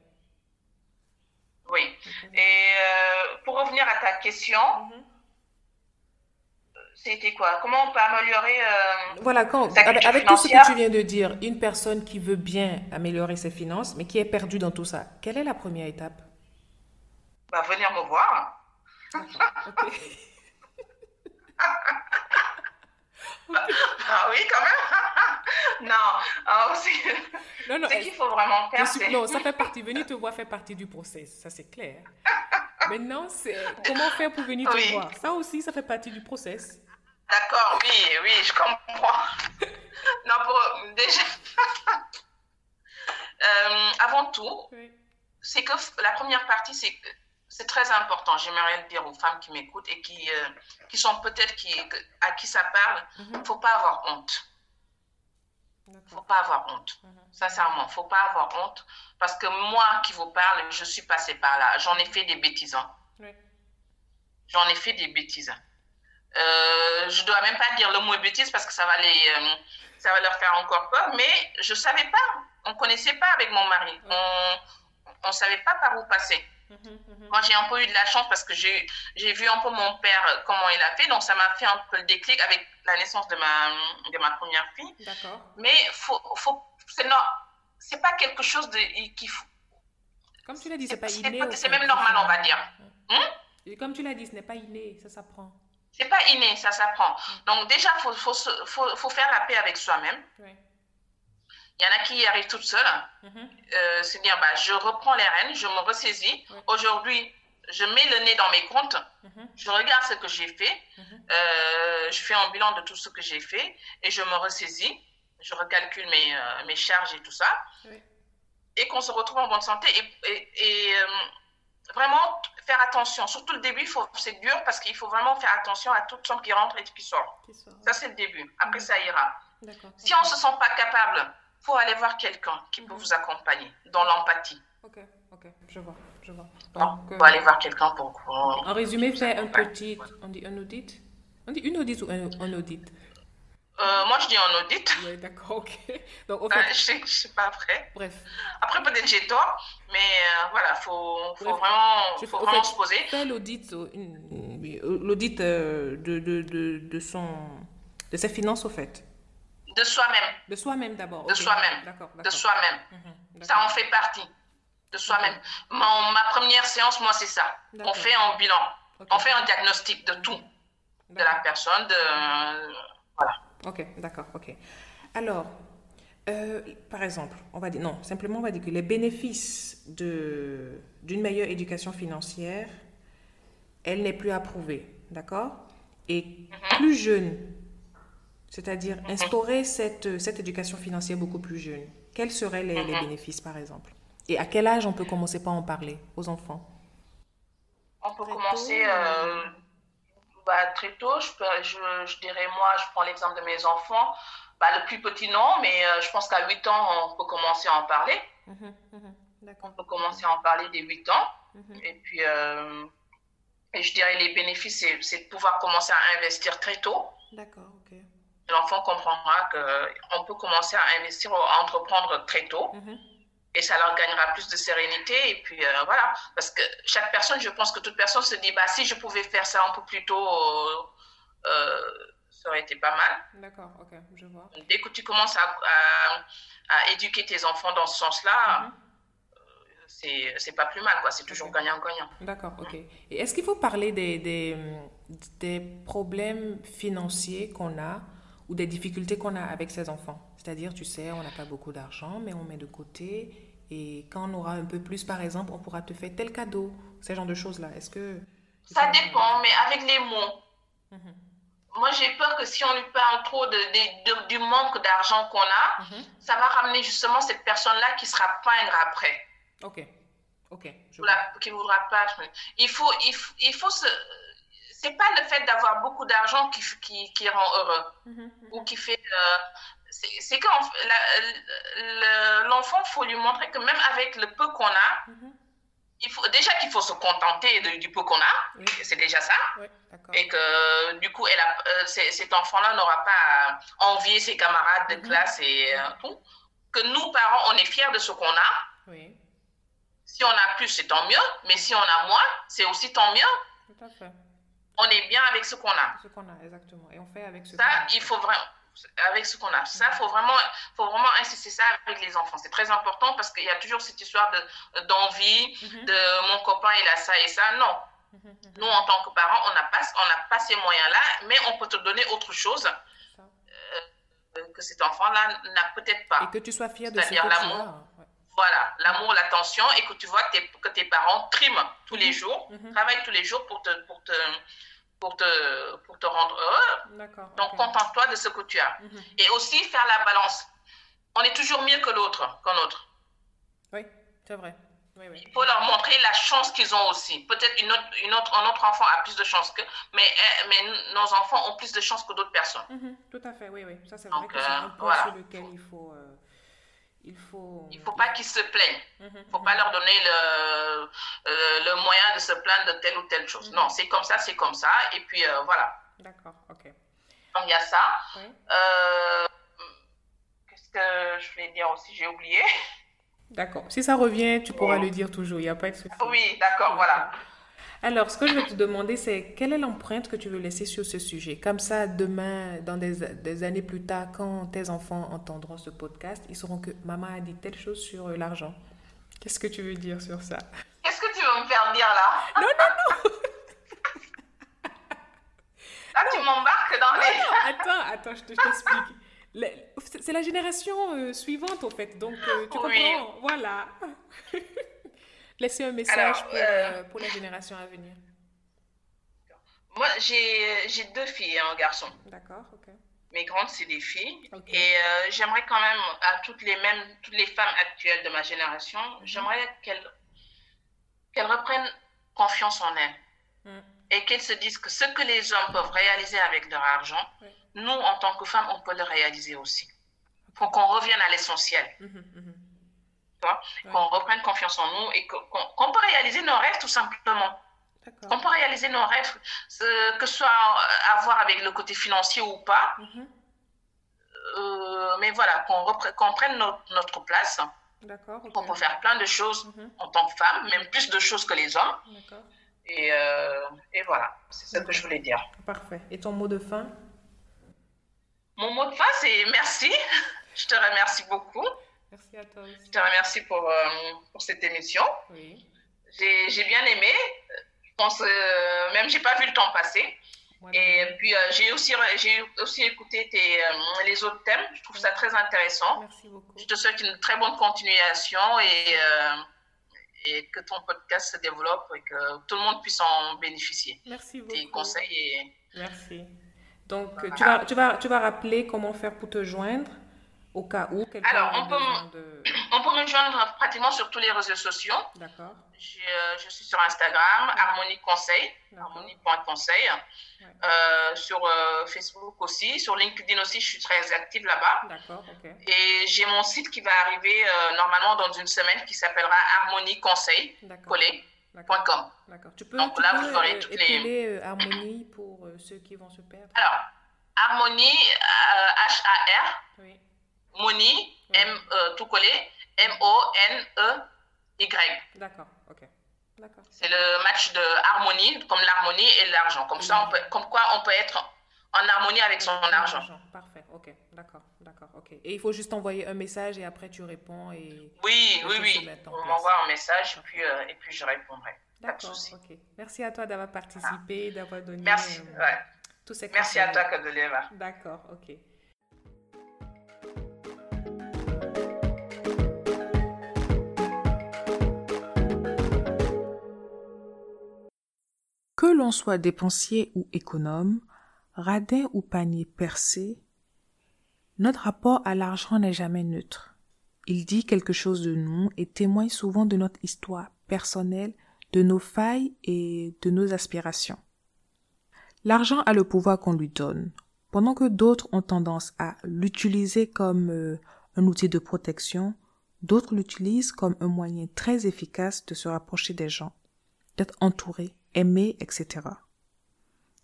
Speaker 2: Oui. Et euh, pour revenir à ta question, mhm c'était quoi? Comment on peut améliorer euh,
Speaker 1: Voilà, quand, avec, tout ce que tu viens de dire, une personne qui veut bien améliorer ses finances, mais qui est perdue dans tout ça, quelle est la première étape?
Speaker 2: Bah, Venir me voir. (laughs) (laughs) ah oui, quand même. (laughs) non, ah, non, non c'est qu'il faut vraiment faire.
Speaker 1: Non, ça fait partie, venir te voir fait partie du process, ça c'est clair. (laughs) Maintenant, c'est comment faire pour venir te voir? Ça aussi, ça fait partie du process.
Speaker 2: D'accord, oui, oui, je comprends. (laughs) non, pour, déjà, euh, avant tout, c'est que la première partie, c'est c'est très important. J'aimerais le dire aux femmes qui m'écoutent et qui, euh, qui sont peut-être qui, à qui ça parle. Il mhm. ne faut pas avoir honte. Il ne faut pas avoir honte. Mhm. Sincèrement, il ne faut pas avoir honte. Parce que moi qui vous parle, je suis passée par là. J'en ai fait des bêtises. Hein. J'en ai fait des bêtises. Euh, je dois même pas dire le mot bêtise parce que ça va, les, euh, ça va leur faire encore peur, mais je savais pas. On connaissait pas avec mon mari. On ne savait pas par où passer. Moi, j'ai un peu eu de la chance parce que j'ai vu un peu mon père, comment il a fait. Donc, ça m'a fait un peu le déclic avec la naissance de ma, de ma première fille. D'accord. Mais faut, faut, c'est pas quelque chose de, qu'il faut.
Speaker 1: Comme tu l'as dit, c'est pas inné.
Speaker 2: C'est même normal, on va dire.
Speaker 1: Hum? Et comme tu l'as dit, ce n'est pas inné, ça s'apprend.
Speaker 2: C'est pas inné, ça s'apprend. Donc, déjà, il faut, faut, faut, faut, faire la paix avec soi-même. Oui. Il y en a qui y arrivent toutes seules. Mhm. Euh, c'est dire, bah, je reprends les rênes, je me ressaisis. Aujourd'hui, je mets le nez dans mes comptes, mhm. je regarde ce que j'ai fait, mhm. euh, je fais un bilan de tout ce que j'ai fait et je me ressaisis. Je recalcule mes, euh, mes charges et tout ça. Et qu'on se retrouve en bonne santé. Et, vraiment faire attention. Surtout le début, c'est dur parce qu'il faut vraiment faire attention à toute somme qui rentre et qui sort. Ça, c'est le début. Après, ça ira. Si on ne se sent pas capable faut aller voir quelqu'un qui peut vous accompagner dans l'empathie.
Speaker 1: Ok, ok, je vois, je vois.
Speaker 2: Donc, il faut aller voir quelqu'un pour.
Speaker 1: En résumé, faire un petit. On dit un audit? On dit une audit ou un, audit?
Speaker 2: Euh, moi, je dis un audit.
Speaker 1: Oui, d'accord, ok. (laughs) Donc,
Speaker 2: au fait... je ne suis pas après.
Speaker 1: Bref.
Speaker 2: Après, peut-être j'ai tort, mais euh, voilà, il faut, faut, vraiment, faut vraiment se poser.
Speaker 1: Faire l'audit, l'audit euh, de, de, de, de, son, de ses finances, au fait.
Speaker 2: De soi-même.
Speaker 1: De soi-même d'abord.
Speaker 2: De soi-même. De soi-même. Mhm, ça en fait partie. De soi-même. Ma première séance, moi, c'est ça. On fait un bilan. On fait un diagnostic de tout. De la personne, de. Voilà.
Speaker 1: Ok, d'accord, ok. Alors, euh, par exemple, on va dire, non, simplement on va dire que les bénéfices d'une meilleure éducation financière, elle n'est plus approuvée, d'accord? Et mhm. plus jeune c'est-à-dire instaurer cette, cette éducation financière beaucoup plus jeune. Quels seraient les, les, bénéfices, par exemple? Et à quel âge on peut commencer par en parler aux enfants?
Speaker 2: On peut commencer euh, bah, très tôt. Je, je, je, dirais, moi, je prends l'exemple de mes enfants. Bah, le plus petit, non, mais euh, je pense qu'à 8 ans, on peut commencer à en parler. Mhm, mhm, on peut commencer à en parler dès 8 ans. Mhm. Et puis, euh, et je dirais, les bénéfices, c'est de pouvoir commencer à investir très tôt.
Speaker 1: D'accord, ok
Speaker 2: l'enfant comprendra qu'on peut commencer à investir, à entreprendre très tôt. Mhm. Et ça leur gagnera plus de sérénité. Et puis euh, voilà, parce que chaque personne, je pense que toute personne se dit, bah, si je pouvais faire ça un peu plus tôt, euh, euh, ça aurait été pas mal.
Speaker 1: D'accord, ok, je vois.
Speaker 2: Dès que tu commences à, à, éduquer tes enfants dans ce sens-là, mhm. c'est pas plus mal, quoi. C'est toujours gagnant-gagnant.
Speaker 1: D'accord, ok. Et est-ce qu'il faut parler des, des, des problèmes financiers qu'on a ou des difficultés qu'on a avec ses enfants. C'est-à-dire, tu sais, on n'a pas beaucoup d'argent, mais on met de côté. Et quand on aura un peu plus, par exemple, on pourra te faire tel cadeau, ce genre de choses-là. Est-ce que...
Speaker 2: Ça dépend, mais avec les mots. Mhm. Moi, j'ai peur que si on lui parle trop de, du manque d'argent qu'on a, mhm. ça va ramener justement cette personne-là qui sera peindre après.
Speaker 1: Ok. Ok.
Speaker 2: qui ne voudra pas. Il faut, il, il faut se c'est pas le fait d'avoir beaucoup d'argent qui, qui, qui, rend heureux mhm, mhm. ou qui fait. Euh, c'est que l'enfant, il faut lui montrer que même avec le peu qu'on a, mhm. il faut, déjà qu'il faut se contenter du peu qu'on a, c'est déjà ça. et que du coup, elle euh, cet enfant-là n'aura pas à envier ses camarades de classe et euh, tout. Que nous, parents, on est fiers de ce qu'on a. Si on a plus, c'est tant mieux. Mais si on a moins, c'est aussi tant mieux. Tout à fait on est bien avec ce qu'on a.
Speaker 1: Ce qu'on a, exactement. Et on fait avec ce
Speaker 2: qu'on a. Ça, il faut vraiment avec ce qu'on a. Ça, faut vraiment, faut vraiment insister ça avec les enfants. C'est très important parce qu'il y a toujours cette histoire d'envie, de, mhm. de, mon copain, il a ça et ça. Non. Mhm, mhm. Nous, en tant que parents, on n'a pas, on pas ces moyens-là, mais on peut te donner autre chose euh, que cet enfant-là n'a peut-être pas.
Speaker 1: Et que tu sois fier de ce que tu as.
Speaker 2: Voilà, l'amour, l'attention, et que tu vois que, tes, que tes parents triment tous les jours, travaillent tous les jours pour te, pour te, pour te, pour te rendre heureux. Donc, contente-toi de ce que tu as. Mhm. Et aussi faire la balance. On est toujours mieux que l'autre, qu'un autre.
Speaker 1: Oui, c'est vrai. Oui, oui.
Speaker 2: Il faut leur montrer la chance qu'ils ont aussi. Peut-être une autre, une autre, un autre enfant a plus de chance que, mais, eh, mais nos enfants ont plus de chance que d'autres personnes.
Speaker 1: Mhm, tout à fait, oui, oui. Ça, c'est vrai que c'est un point euh, sur lequel il faut. Euh, il faut.
Speaker 2: Il faut pas qu'ils se plaignent. Il mhm, ne faut pas leur donner le, euh, le moyen de se plaindre de telle ou telle chose. Non, mhm. c'est comme ça, c'est comme ça. Et puis euh, voilà.
Speaker 1: D'accord, ok.
Speaker 2: Donc il y a ça. Euh, qu'est-ce que je voulais dire aussi? J'ai oublié.
Speaker 1: D'accord. Si ça revient, tu pourras le dire toujours, il n'y a pas de souci.
Speaker 2: Oui, d'accord, voilà.
Speaker 1: Alors, ce que je vais te demander, c'est quelle est l'empreinte que tu veux laisser sur ce sujet? Comme ça, demain, dans des, des, années plus tard, quand tes enfants entendront ce podcast, ils sauront que maman a dit telle chose sur euh, l'argent. Qu'est-ce que tu veux dire sur ça?
Speaker 2: Qu'est-ce que tu veux me faire dire là?
Speaker 1: Non, non, non (laughs)
Speaker 2: Là, tu m'embarques dans les...
Speaker 1: attends, attends, je t'explique. C'est la génération euh, suivante, en fait. Donc, euh, tu comprends? Voilà. (laughs) Laissez un message pour, euh, pour, la génération à venir.
Speaker 2: Moi, j'ai deux filles et un garçon.
Speaker 1: D'accord, ok.
Speaker 2: Mes grandes, c'est des filles. Et j'aimerais quand même, à toutes les, mêmes, toutes les femmes actuelles de ma génération, mhm. j'aimerais qu'elles qu'elles reprennent confiance en elles. Mm et qu'elles se disent que ce que les hommes peuvent réaliser avec leur argent, nous, en tant que femmes, on peut le réaliser aussi. Pour qu'on revienne à l'essentiel. Mhm, mhm. Qu'on reprenne confiance en nous et qu'on peut réaliser nos rêves tout simplement. Qu'on peut réaliser nos rêves, que ce soit à voir avec le côté financier ou pas. Mhm. Euh, mais voilà, qu'on prenne notre, place. On peut faire plein de choses en tant que femme, même plus de choses que les hommes. Et, euh, et voilà, c'est ce que je voulais dire.
Speaker 1: Parfait. Et ton mot de fin?
Speaker 2: Mon mot de fin, c'est merci. (laughs) Je te remercie beaucoup.
Speaker 1: Merci à toi aussi.
Speaker 2: Je te remercie pour, euh, pour cette émission. Oui. J'ai bien aimé. Je pense, euh, même, j'ai pas vu le temps passer. et puis, euh, j'ai aussi, aussi écouté tes, les autres thèmes. Je trouve ça très intéressant.
Speaker 1: Merci beaucoup. Je
Speaker 2: te souhaite une très bonne continuation et et que ton podcast se développe et que tout le monde puisse en bénéficier.
Speaker 1: Merci beaucoup.
Speaker 2: Tes conseils et...
Speaker 1: Merci. Donc, tu, vas, tu, vas, tu vas rappeler comment faire pour te joindre au cas où
Speaker 2: Alors, on peut, (clears throat) on peut me joindre pratiquement sur tous les réseaux sociaux.
Speaker 1: D'accord.
Speaker 2: Je, euh, je, suis sur Instagram, Harmonie Conseil, harmonie.conseil. Euh, sur euh, Facebook aussi. Sur LinkedIn aussi, je suis très active là-bas.
Speaker 1: D'accord, ok.
Speaker 2: Et j'ai mon site qui va arriver normalement dans une semaine qui s'appellera Harmonie Conseil, collé.com.
Speaker 1: D'accord. Tu peux, Donc là, vous aurez toutes les. Harmonie pour ceux qui vont se perdre
Speaker 2: Alors, Harmonie, H-A-R.
Speaker 1: Oui.
Speaker 2: Moni, M, euh, tout collé, M-O-N-E-Y.
Speaker 1: D'accord, ok.
Speaker 2: C'est le match de harmonie, comme l'harmonie et l'argent. Comme, ça, on peut, comme quoi on peut être en harmonie avec son argent.
Speaker 1: Parfait, ok, d'accord, d'accord, ok. Et il faut juste envoyer un message et après tu réponds et...
Speaker 2: Oui, oui, oui. On m'envoie un message puis, euh, et puis je répondrai.
Speaker 1: D'accord, ok. Merci à toi d'avoir participé, ah. d'avoir donné...
Speaker 2: Merci,
Speaker 1: euh,
Speaker 2: ouais.
Speaker 1: tous ces
Speaker 2: Merci à toi, Kadoleva.
Speaker 1: D'accord, ok. Que l'on soit dépensier ou économe, radin ou panier percé, notre rapport à l'argent n'est jamais neutre. Il dit quelque chose de nous et témoigne souvent de notre histoire personnelle, de nos failles et de nos aspirations. L'argent a le pouvoir qu'on lui donne, pendant que d'autres ont tendance à l'utiliser comme euh, un outil de protection, d'autres l'utilisent comme un moyen très efficace de se rapprocher des gens, d'être entouré, aimer, etc.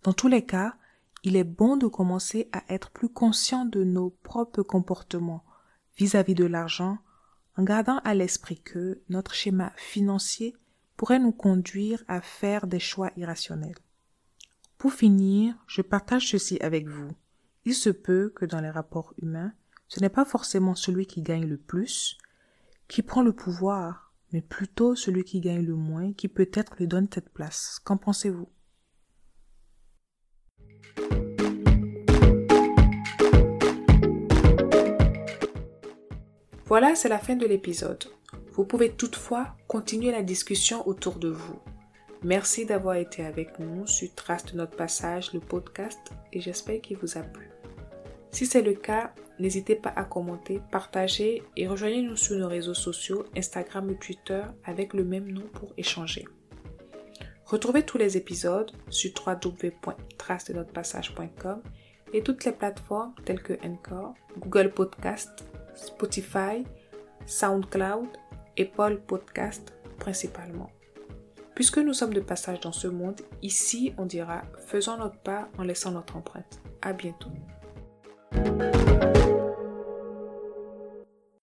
Speaker 1: Dans tous les cas, il est bon de commencer à être plus conscient de nos propres comportements vis-à-vis de l'argent en gardant à l'esprit que notre schéma financier pourrait nous conduire à faire des choix irrationnels. Pour finir, je partage ceci avec vous. Il se peut que dans les rapports humains, ce n'est pas forcément celui qui gagne le plus qui prend le pouvoir, mais plutôt celui qui gagne le moins, qui peut-être lui donne cette place. Qu'en pensez-vous? Voilà, c'est la fin de l'épisode. Vous pouvez toutefois continuer la discussion autour de vous. Merci d'avoir été avec nous sur Trace de notre passage, le podcast, et j'espère qu'il vous a plu. Si c'est le cas, n'hésitez pas à commenter, partager et rejoignez-nous sur nos réseaux sociaux, Instagram ou Twitter avec le même nom pour échanger. Retrouvez tous les épisodes sur www.tracedenotrepassage.com et toutes les plateformes telles que Encore, Google Podcast, Spotify, SoundCloud et Paul Podcast principalement. Puisque nous sommes de passage dans ce monde, ici on dira faisons notre pas en laissant notre empreinte. À bientôt.